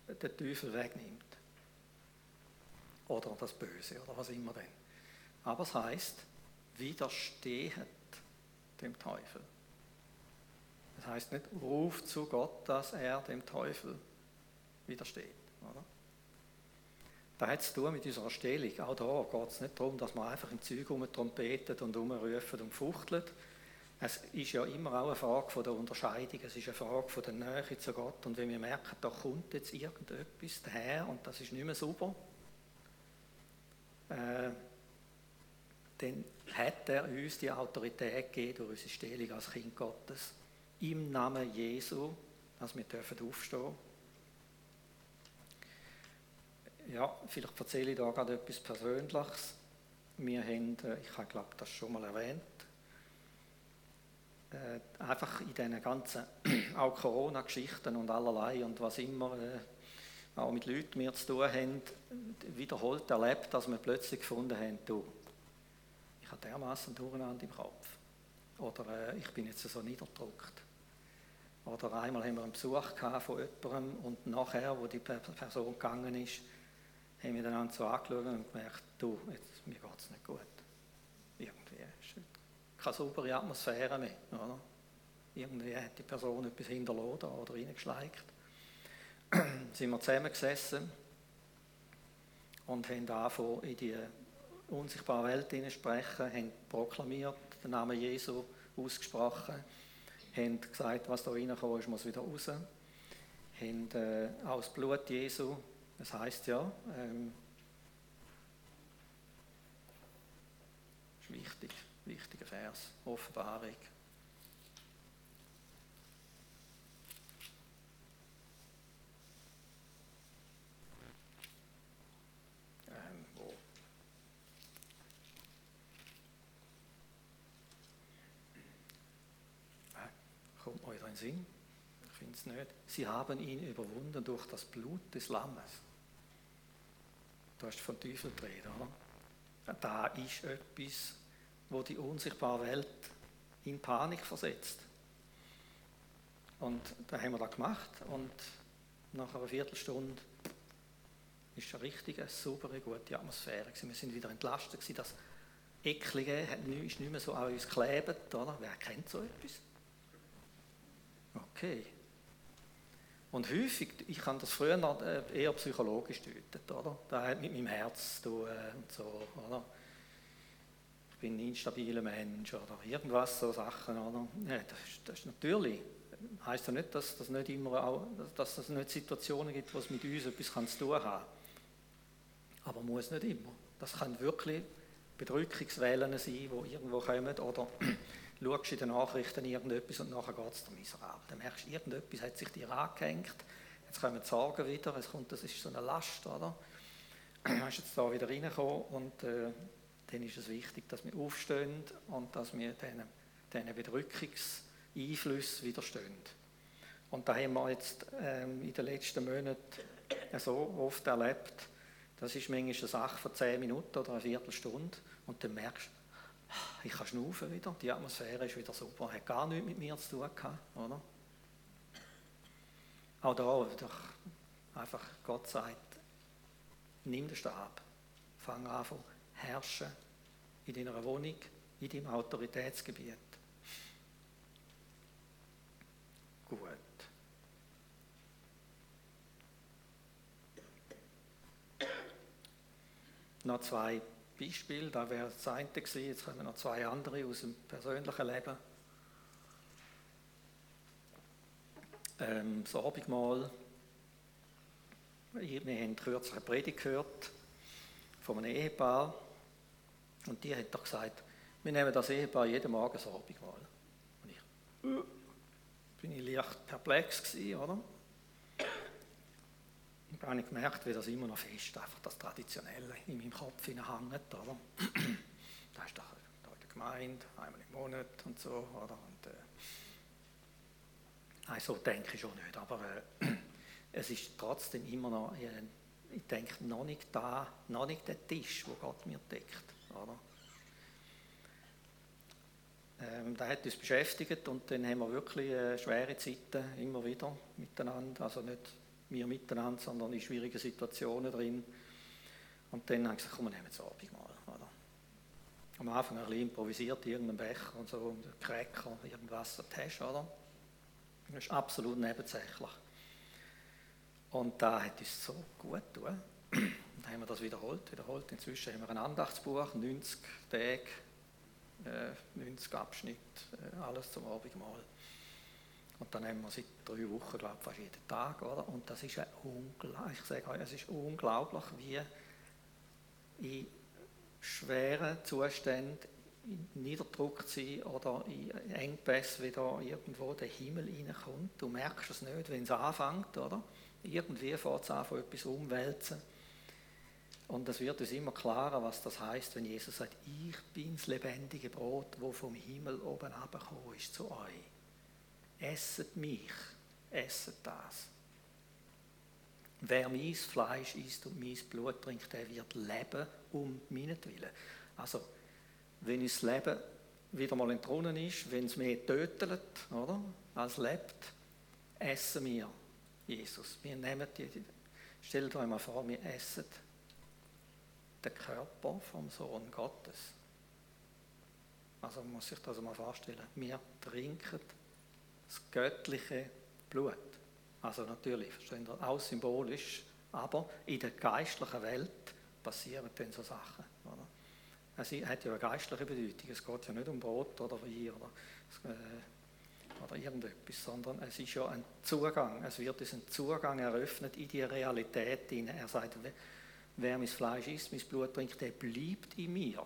den Teufel wegnimmt. Oder das Böse oder was immer denn. Aber es heißt, widerstehet dem Teufel. Das heißt nicht, ruft zu Gott, dass er dem Teufel widersteht. Oder? Das hat zu tun mit unserer Stellung. Auch da geht es nicht darum, dass man einfach im Zeug trompetet und rumrufen und fuchtelt. Es ist ja immer auch eine Frage von der Unterscheidung, es ist eine Frage von der Nähe zu Gott. Und wenn wir merken, da kommt jetzt irgendetwas daher und das ist nicht mehr super, äh, dann hat er uns die Autorität gegeben durch unsere Stellung als Kind Gottes im Namen Jesu, dass wir dürfen aufstehen ja, vielleicht erzähle ich da gerade etwas Persönliches. Wir haben, äh, ich habe glaube das schon mal erwähnt, äh, einfach in diesen ganzen auch Corona-Geschichten und allerlei und was immer äh, auch mit Leuten wir zu tun haben, wiederholt erlebt, dass wir plötzlich gefunden haben, du, ich habe dermaßen Durcheinander im Kopf oder ich bin jetzt so niederdruckt. Oder einmal haben wir einen Besuch von jemandem und nachher, wo die Person gegangen ist, haben wir dann so angeschaut und gemerkt, du, jetzt, mir geht es nicht gut. Irgendwie ist keine saubere Atmosphäre mehr. Oder? Irgendwie hat die Person etwas hinterlassen oder reingeschleicht. sind wir zusammengesessen und haben angefangen, in die unsichtbare Welt hineinsprechen, haben proklamiert, den Namen Jesu ausgesprochen, haben gesagt, was da reingekommen ist, muss wieder raus. Haben äh, auch Blut Jesu, das heißt ja, ähm, ist wichtig, wichtiger Vers, Offenbarung. keinen Sinn. Ich finde es nicht. Sie haben ihn überwunden durch das Blut des Lammes. Du hast von Teufel geredet, oder? Da ist etwas, wo die unsichtbare Welt in Panik versetzt. Und da haben wir das gemacht und nach einer Viertelstunde ist eine richtige, saubere, gute Atmosphäre. Wir sind wieder entlastet. Das Eklige ist nicht mehr so an uns geklebt. Oder? Wer kennt so etwas? Okay. Und häufig, ich kann das früher äh, eher psychologisch deuten, oder? Das hat mit meinem Herz zu tun äh, und so, oder? Ich bin ein instabiler Mensch oder irgendwas, so Sachen, oder? Ja, das, ist, das ist natürlich, heißt ja nicht, dass das nicht immer auch, dass es nicht Situationen gibt, wo es mit uns etwas zu tun hat. Aber muss nicht immer. Das kann wirklich Bedrückungswellen sein, die irgendwo kommen oder schaust in den Nachrichten irgendetwas und nachher geht es dir miserabel. Dann merkst du, irgendetwas hat sich dir angehängt, jetzt kommen die Sorgen wieder, es kommt, das ist so eine Last, oder? Du hast jetzt da wieder reingekommen und äh, dann ist es wichtig, dass wir aufstehen und dass wir diesen, diesen Bedrückungseinflüssen widerstehen. Und da haben wir jetzt ähm, in den letzten Monaten so oft erlebt, das ist manchmal eine Sache von zehn Minuten oder eine Viertelstunde und dann merkst du, ich kann schnaufen wieder, die Atmosphäre ist wieder super, hat gar nichts mit mir zu tun gehabt, oder? Auch da, doch einfach Gott sagt, nimm den Stab, fang an zu herrschen in deiner Wohnung, in deinem Autoritätsgebiet. Gut. Noch zwei Beispiel, da wäre das eine gewesen, jetzt kommen noch zwei andere aus dem persönlichen Leben. Ähm, das Abendmahl, wir haben kürzlich eine Predigt gehört von einem Ehepaar und die hat doch gesagt, wir nehmen das Ehepaar jeden Morgen das Abendmahl. Und ich äh, bin ich leicht perplex gewesen, oder? Da habe ich gemerkt, wie das immer noch fest, einfach das Traditionelle in meinem Kopf hängt. Oder? Das ist doch da der Gemeinde, einmal im Monat und so. Oder? Und, äh, nein, so denke ich schon nicht, aber äh, es ist trotzdem immer noch, äh, ich denke, noch nicht da, noch nicht der Tisch, wo Gott mir deckt. Oder? Ähm, das hat uns beschäftigt und dann haben wir wirklich äh, schwere Zeiten immer wieder miteinander, also nicht wir miteinander, sondern in schwierigen Situationen drin. Und dann haben sie gesagt, komm, wir nehmen das Abendmahl. Oder? Am Anfang ein bisschen improvisiert, irgendein Becher und so, ein Cracker, irgendwas, so hast, oder? Das ist absolut nebensächlich. Und da hat uns so gut getan. Dann haben wir das wiederholt, wiederholt. Inzwischen haben wir ein Andachtsbuch, 90 Tage, äh, 90 Abschnitte, äh, alles zum Abendmahl. Und dann haben wir seit drei Wochen, glaube ich, fast jeden Tag. Oder? Und das ist, unglaublich, ich sage euch, es ist unglaublich, wie in schweren Zuständen, in Niederdruck sein oder in Engpässe wieder irgendwo der Himmel reinkommt. Du merkst es nicht, wenn es anfängt, oder? Irgendwie fängt es an, von etwas umwälzen. Und es wird uns immer klarer, was das heißt, wenn Jesus sagt, ich bin das lebendige Brot, wo vom Himmel oben abgekommen ist zu euch esset mich, esset das. Wer mein Fleisch isst und mein Blut trinkt, der wird leben um meinetwillen. Also, wenn das Leben wieder mal entronnen ist, wenn es mehr tötet, oder, als lebt, essen wir Jesus. Wir nehmen die, stellt euch mal vor, wir essen den Körper vom Sohn Gottes. Also man muss sich das mal vorstellen. Wir trinken das göttliche Blut. Also natürlich, verstehen Sie, auch symbolisch, aber in der geistlichen Welt passieren dann so Sachen. Oder? Es hat ja eine geistliche Bedeutung. Es geht ja nicht um Brot oder Wein oder, äh, oder irgendetwas, sondern es ist ja ein Zugang. Es wird uns ein Zugang eröffnet in die Realität hinein. Er sagt, wer mein Fleisch isst, mein Blut trinkt, der bleibt in mir.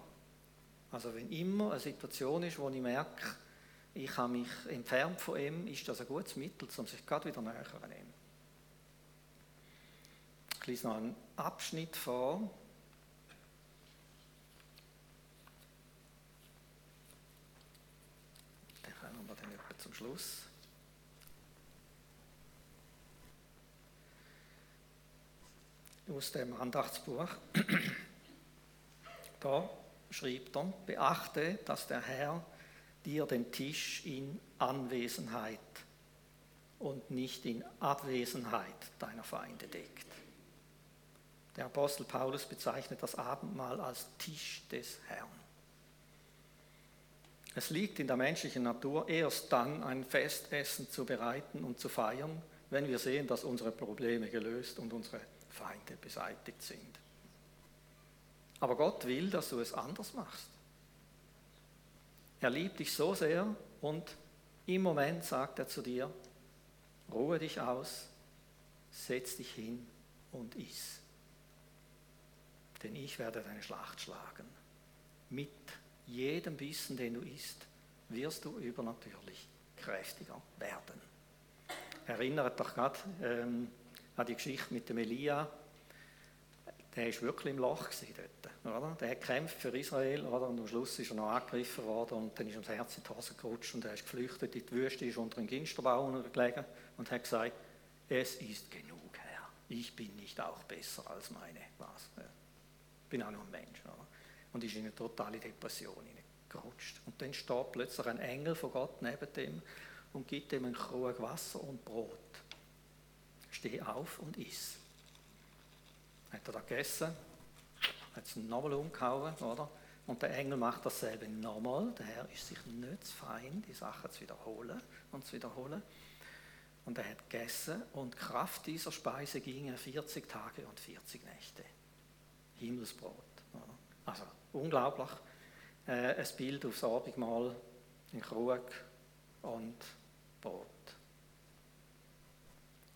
Also wenn immer eine Situation ist, wo ich merke, ich habe mich entfernt von ihm, ist das ein gutes Mittel, um sich gerade wieder näher zu nehmen. Ich lese noch einen Abschnitt vor. Den kommen wir dann etwa zum Schluss. Aus dem Andachtsbuch. Da schrieb er, beachte, dass der Herr dir den Tisch in Anwesenheit und nicht in Abwesenheit deiner Feinde deckt. Der Apostel Paulus bezeichnet das Abendmahl als Tisch des Herrn. Es liegt in der menschlichen Natur, erst dann ein Festessen zu bereiten und zu feiern, wenn wir sehen, dass unsere Probleme gelöst und unsere Feinde beseitigt sind. Aber Gott will, dass du es anders machst. Er liebt dich so sehr und im Moment sagt er zu dir, ruhe dich aus, setz dich hin und iss. Denn ich werde deine Schlacht schlagen. Mit jedem Bissen, den du isst, wirst du übernatürlich kräftiger werden. Erinnert doch gerade ähm, an die Geschichte mit dem Elia, der war wirklich im Loch dort. Oder? Der hat gekämpft für Israel oder? und am Schluss ist er noch angegriffen worden und dann ist ihm das Herz in die Hose gerutscht und er ist geflüchtet in die Wüste, ist unter einem Ginsterbaum gelegen und hat gesagt, es ist genug, Herr. Ich bin nicht auch besser als meine. Was? Ich bin auch nur ein Mensch. Oder? Und ist in eine totale Depression gerutscht. Und dann steht plötzlich ein Engel von Gott neben dem und gibt ihm einen Krug Wasser und Brot. Steh auf und iss hat er da gegessen, hat es nochmal umgehauen, oder? Und der Engel macht dasselbe nochmal. Der Herr ist sich nicht zu fein, die Sachen zu wiederholen und zu wiederholen. Und er hat gegessen und Kraft dieser Speise ging er 40 Tage und 40 Nächte. Himmelsbrot. Oder? Also unglaublich. Äh, ein Bild aufs Abendmahl, ein Krug und Brot.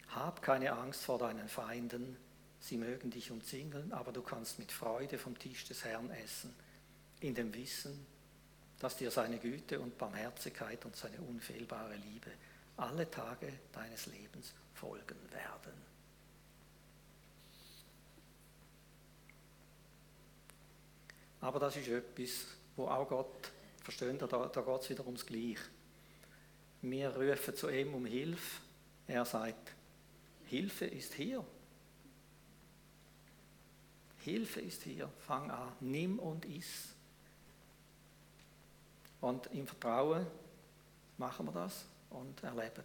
Hab keine Angst vor deinen Feinden, sie mögen dich umzingeln, aber du kannst mit Freude vom Tisch des Herrn essen, in dem Wissen, dass dir seine Güte und Barmherzigkeit und seine unfehlbare Liebe alle Tage deines Lebens folgen werden. Aber das ist etwas, wo auch Gott, verstehen da, da geht es wieder ums Gleiche. Wir rufen zu ihm um Hilfe. Er sagt, Hilfe ist hier. Hilfe ist hier, fang an, nimm und iss. Und im Vertrauen machen wir das und erleben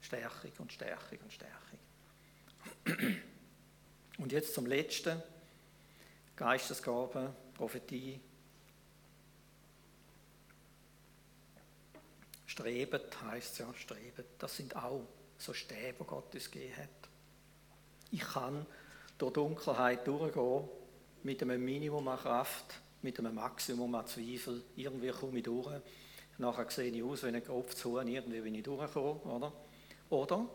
Stärkung und Stärkung und Stärkung. Und jetzt zum letzten, Geistesgaben, Prophetie. Strebet heißt ja, strebet. Das sind auch so Stäbe, die Gott uns gegeben hat. Ich kann durch Dunkelheit durchgehen, mit einem Minimum an Kraft, mit einem Maximum an Zweifel. Irgendwie komme ich durch. Nachher sehe ich aus wie ein Kopf zu, irgendwie bin ich durchgekommen. Oder? oder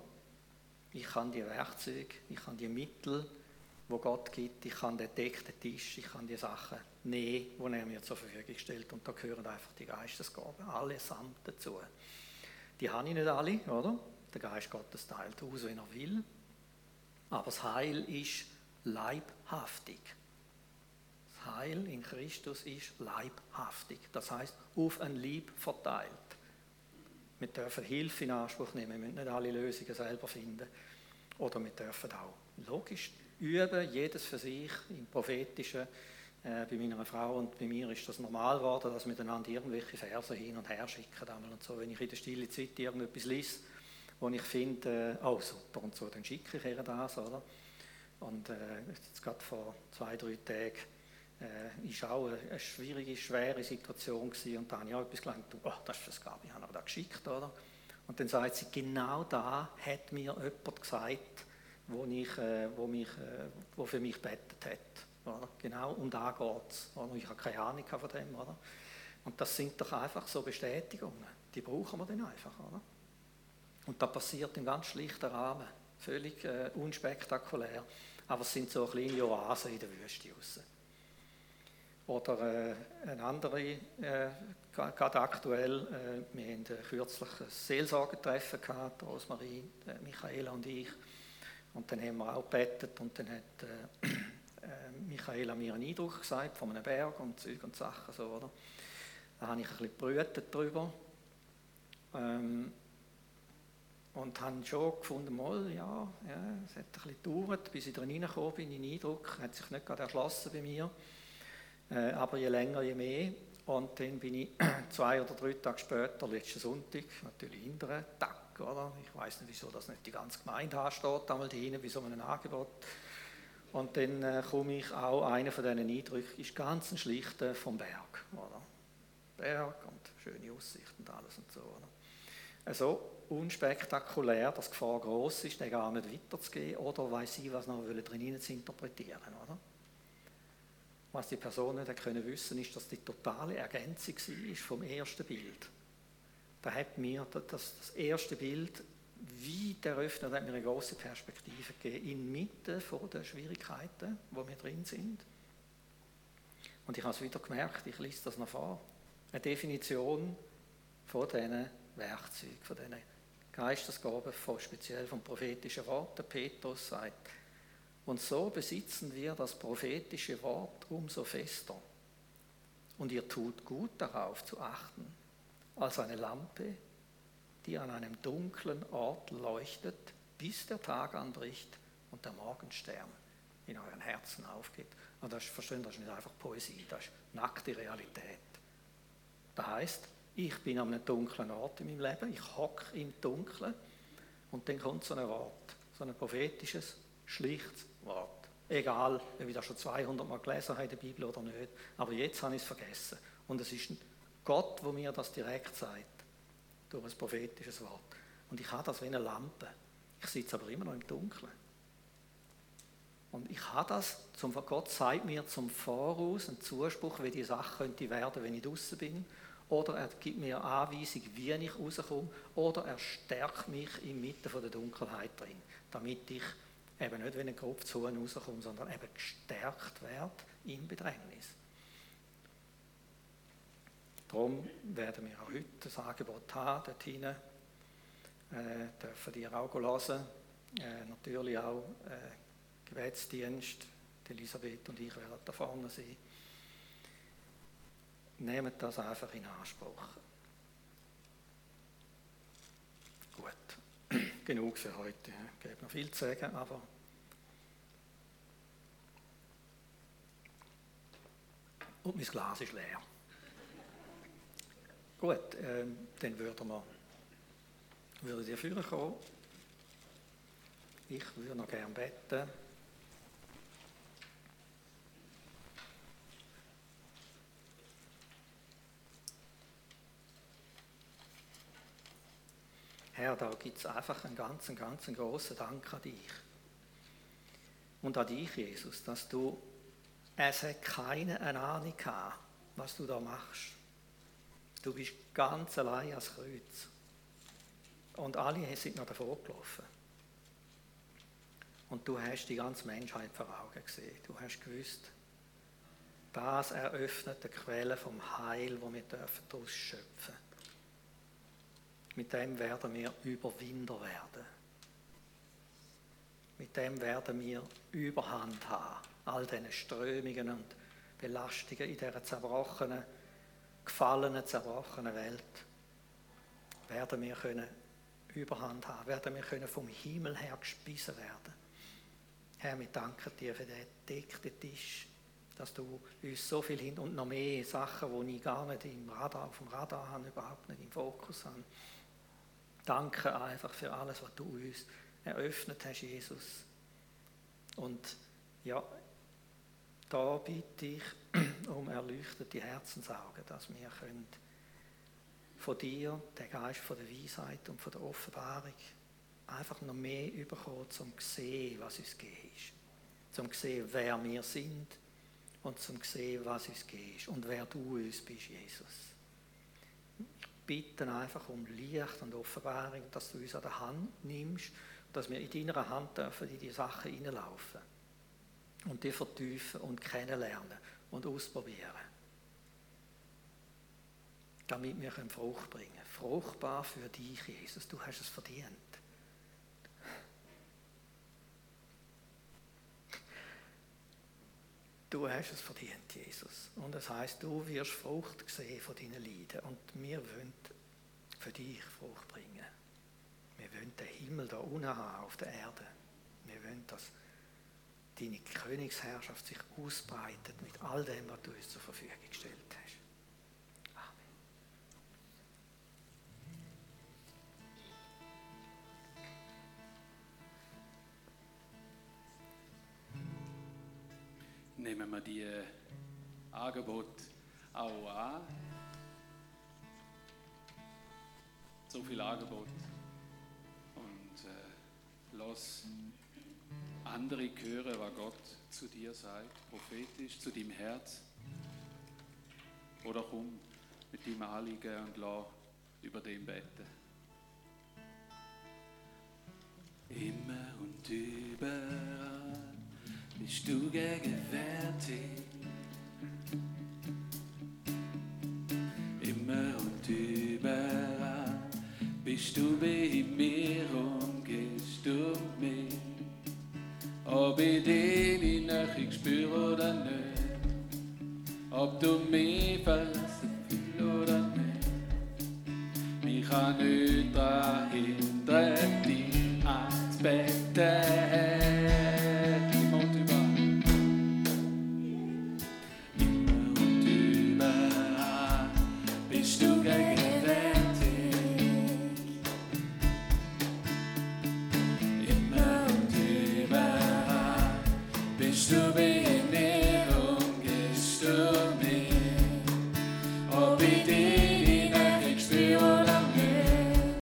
ich kann die Werkzeuge, ich kann die Mittel, wo Gott gibt, ich kann den deckten Tisch, ich kann die Sachen nehmen, die er mir zur Verfügung stellt. Und da gehören einfach die Geistesgaben allesamt dazu. Die habe ich nicht alle, oder? Der Geist Gottes teilt aus, wenn er will. Aber das Heil ist leibhaftig. Das Heil in Christus ist leibhaftig. Das heißt, auf ein Lieb verteilt. Wir dürfen Hilfe in Anspruch nehmen, wir müssen nicht alle Lösungen selber finden. Oder wir dürfen auch logisch üben, jedes für sich, im Prophetischen. Äh, bei meiner Frau und bei mir ist das normal geworden, dass wir miteinander irgendwelche Verse hin und her schicken. Und so. Wenn ich in der stille Zeit irgendetwas lese, wo ich finde, oh super, und so, dann schicke ich ihr das, oder? Und äh, jetzt gerade vor zwei, drei Tagen äh, ist auch eine, eine, schwierige, schwere Situation gewesen und da habe ich auch etwas gelernt, oh, das ist das Gabi, ich habe aber da geschickt, oder? Und dann sagt sie, genau da hat mir jemand gesagt, wo, ich, äh, wo, mich, äh, wo für mich bettet hat. Oder? Genau um da geht es. Ich habe keine Ahnung von dem. Oder? Und das sind doch einfach so Bestätigungen. Die brauchen wir dann einfach. Oder? Und das passiert im ganz schlichten Rahmen. Völlig äh, unspektakulär. Aber es sind so kleine Oasen in der Wüste raus. Oder äh, eine andere, äh, gerade aktuell, äh, wir haben kürzlich ein Seelsorgetreffen gehabt, Rosmarie, äh, Michaela und ich. Und dann haben wir auch gebetet und dann hat äh, äh, Michaela mir einen Eindruck gesagt von einem Berg und Zeug und Sachen so, oder? Da habe ich ein bisschen darüber. Ähm, und habe schon gefunden, mal, ja, ja, es hat ein bisschen gedauert, bis ich da reingekommen bin, in den Eindruck, hat sich nicht gerade erschlossen bei mir. Äh, aber je länger, je mehr. Und dann bin ich zwei oder drei Tage später, letzten Sonntag, natürlich in der Tag, oder? Ich weiß nicht, wieso das nicht die ganze Gemeinde ansteht, einmal hinten bei so einem Angebot. Und dann äh, komme ich auch, einer von diesen Eindrücken ist ganz ein schlichter vom Berg, oder? Berg und schöne Aussicht und alles und so, oder? Also unspektakulär, dass die Gefahr groß ist, den gar nicht weiterzugehen, oder weiß ich, was noch drin zu interpretieren, oder? Was die Personen dann können wissen, ist, dass die totale Ergänzung war vom ersten Bild. Da hat mir das, das erste Bild weit eröffnet, hat mir eine große Perspektive gegeben, inmitten von den Schwierigkeiten, wo wir drin sind. Und ich habe es wieder gemerkt, ich lese das noch vor. Eine Definition von diesen Werkzeugen, von diesen Geistesgaben, von, speziell vom prophetischen Wort. Der Petrus sagt, und so besitzen wir das prophetische Wort umso fester. Und ihr tut gut darauf zu achten, als eine Lampe, die an einem dunklen Ort leuchtet, bis der Tag anbricht und der Morgenstern in euren Herzen aufgeht. Und das verstehen, das ist nicht einfach Poesie, das ist nackte Realität. Das heißt, ich bin an einem dunklen Ort in meinem Leben, ich hocke im Dunkeln und dann kommt so ein Wort, so ein prophetisches, schlichtes Wort. Egal, ob ich das schon 200 Mal gelesen habe in der Bibel oder nicht. Aber jetzt habe ich es vergessen. Und es ist Gott, wo mir das direkt sagt. Durch ein prophetisches Wort. Und ich habe das wie eine Lampe. Ich sitze aber immer noch im Dunkeln. Und ich habe das, zum, Gott sagt mir zum Voraus einen Zuspruch, wie die Sache könnte werden, wenn ich draußen bin. Oder er gibt mir eine Anweisung, wie ich rauskomme. Oder er stärkt mich inmitten der Dunkelheit drin, damit ich eben nicht, wenn ein Kopf zu rauskommt, sondern eben gestärkt wird im Bedrängnis. Darum werden wir auch heute das Angebot haben, dort hinten. Äh, dürfen die auch hören. Äh, natürlich auch äh, Gebetsdienst. Elisabeth und ich werden da vorne sein. Nehmt das einfach in Anspruch. genug für heute. Es gibt noch viel zu sagen, aber und mein Glas ist leer. Gut, ähm, dann würden wir, würdet ihr führen kommen. Ich würde noch gerne beten. Herr, da gibt es einfach einen ganz, ganz großen Dank an dich. Und an dich, Jesus, dass du, es hat keine Ahnung gehabt, was du da machst. Du bist ganz allein als Kreuz. Und alle sind noch davor gelaufen. Und du hast die ganze Menschheit vor Augen gesehen. Du hast gewusst, das eröffnet die Quelle vom Heil, wo wir daraus schöpfen dürfen. Mit dem werden wir Überwinder werden. Mit dem werden wir Überhand haben. All diese Strömungen und Belastungen in dieser zerbrochenen, gefallenen, zerbrochenen Welt. Werden wir können Überhand haben. Werden wir können vom Himmel her gespissen werden. Herr, wir danken dir für den deckten Tisch, dass du uns so viel hin und noch mehr Sachen, die ich gar nicht im Radar, auf dem Radar habe, überhaupt nicht im Fokus habe Danke einfach für alles, was du uns eröffnet hast, Jesus. Und ja, da bitte ich um erleuchtete Herzensaugen, dass wir können von dir, der Geist von der Weisheit und von der Offenbarung, einfach noch mehr überkommen, zum zu sehen, was uns gegeben ist. Zum zu sehen, wer wir sind und zum zu sehen, was uns gegeben ist und wer du uns bist, Jesus. Ich bitte einfach um Licht und Offenbarung, dass du uns an der Hand nimmst, dass wir in deiner Hand dürfen in die Sachen hineinlaufen und die vertiefen und kennenlernen und ausprobieren. Damit wir Frucht bringen können. Fruchtbar für dich, Jesus. Du hast es verdient. Du hast es verdient, Jesus. Und das heißt, du wirst Frucht sehen von deinen Leiden. Und wir wollen für dich Frucht bringen. Wir wollen den Himmel da unten haben, auf der Erde. Wir wollen, dass deine Königsherrschaft sich ausbreitet mit all dem, was du uns zur Verfügung gestellt hast.
Die Angebote auch an. So viel Angebot. Und äh, lass andere hören, was Gott zu dir sagt, prophetisch, zu deinem Herz. Oder komm mit deinem Anliegen und lass über dem beten. Immer und überall bist du gegenwärtig. Immer und überall bist du bei mir und gehst du mich. Ob ich dich Nähe spüre oder nicht, ob du mich verlässt oder nicht, mich kann nicht daran hindern, dich anzubeten.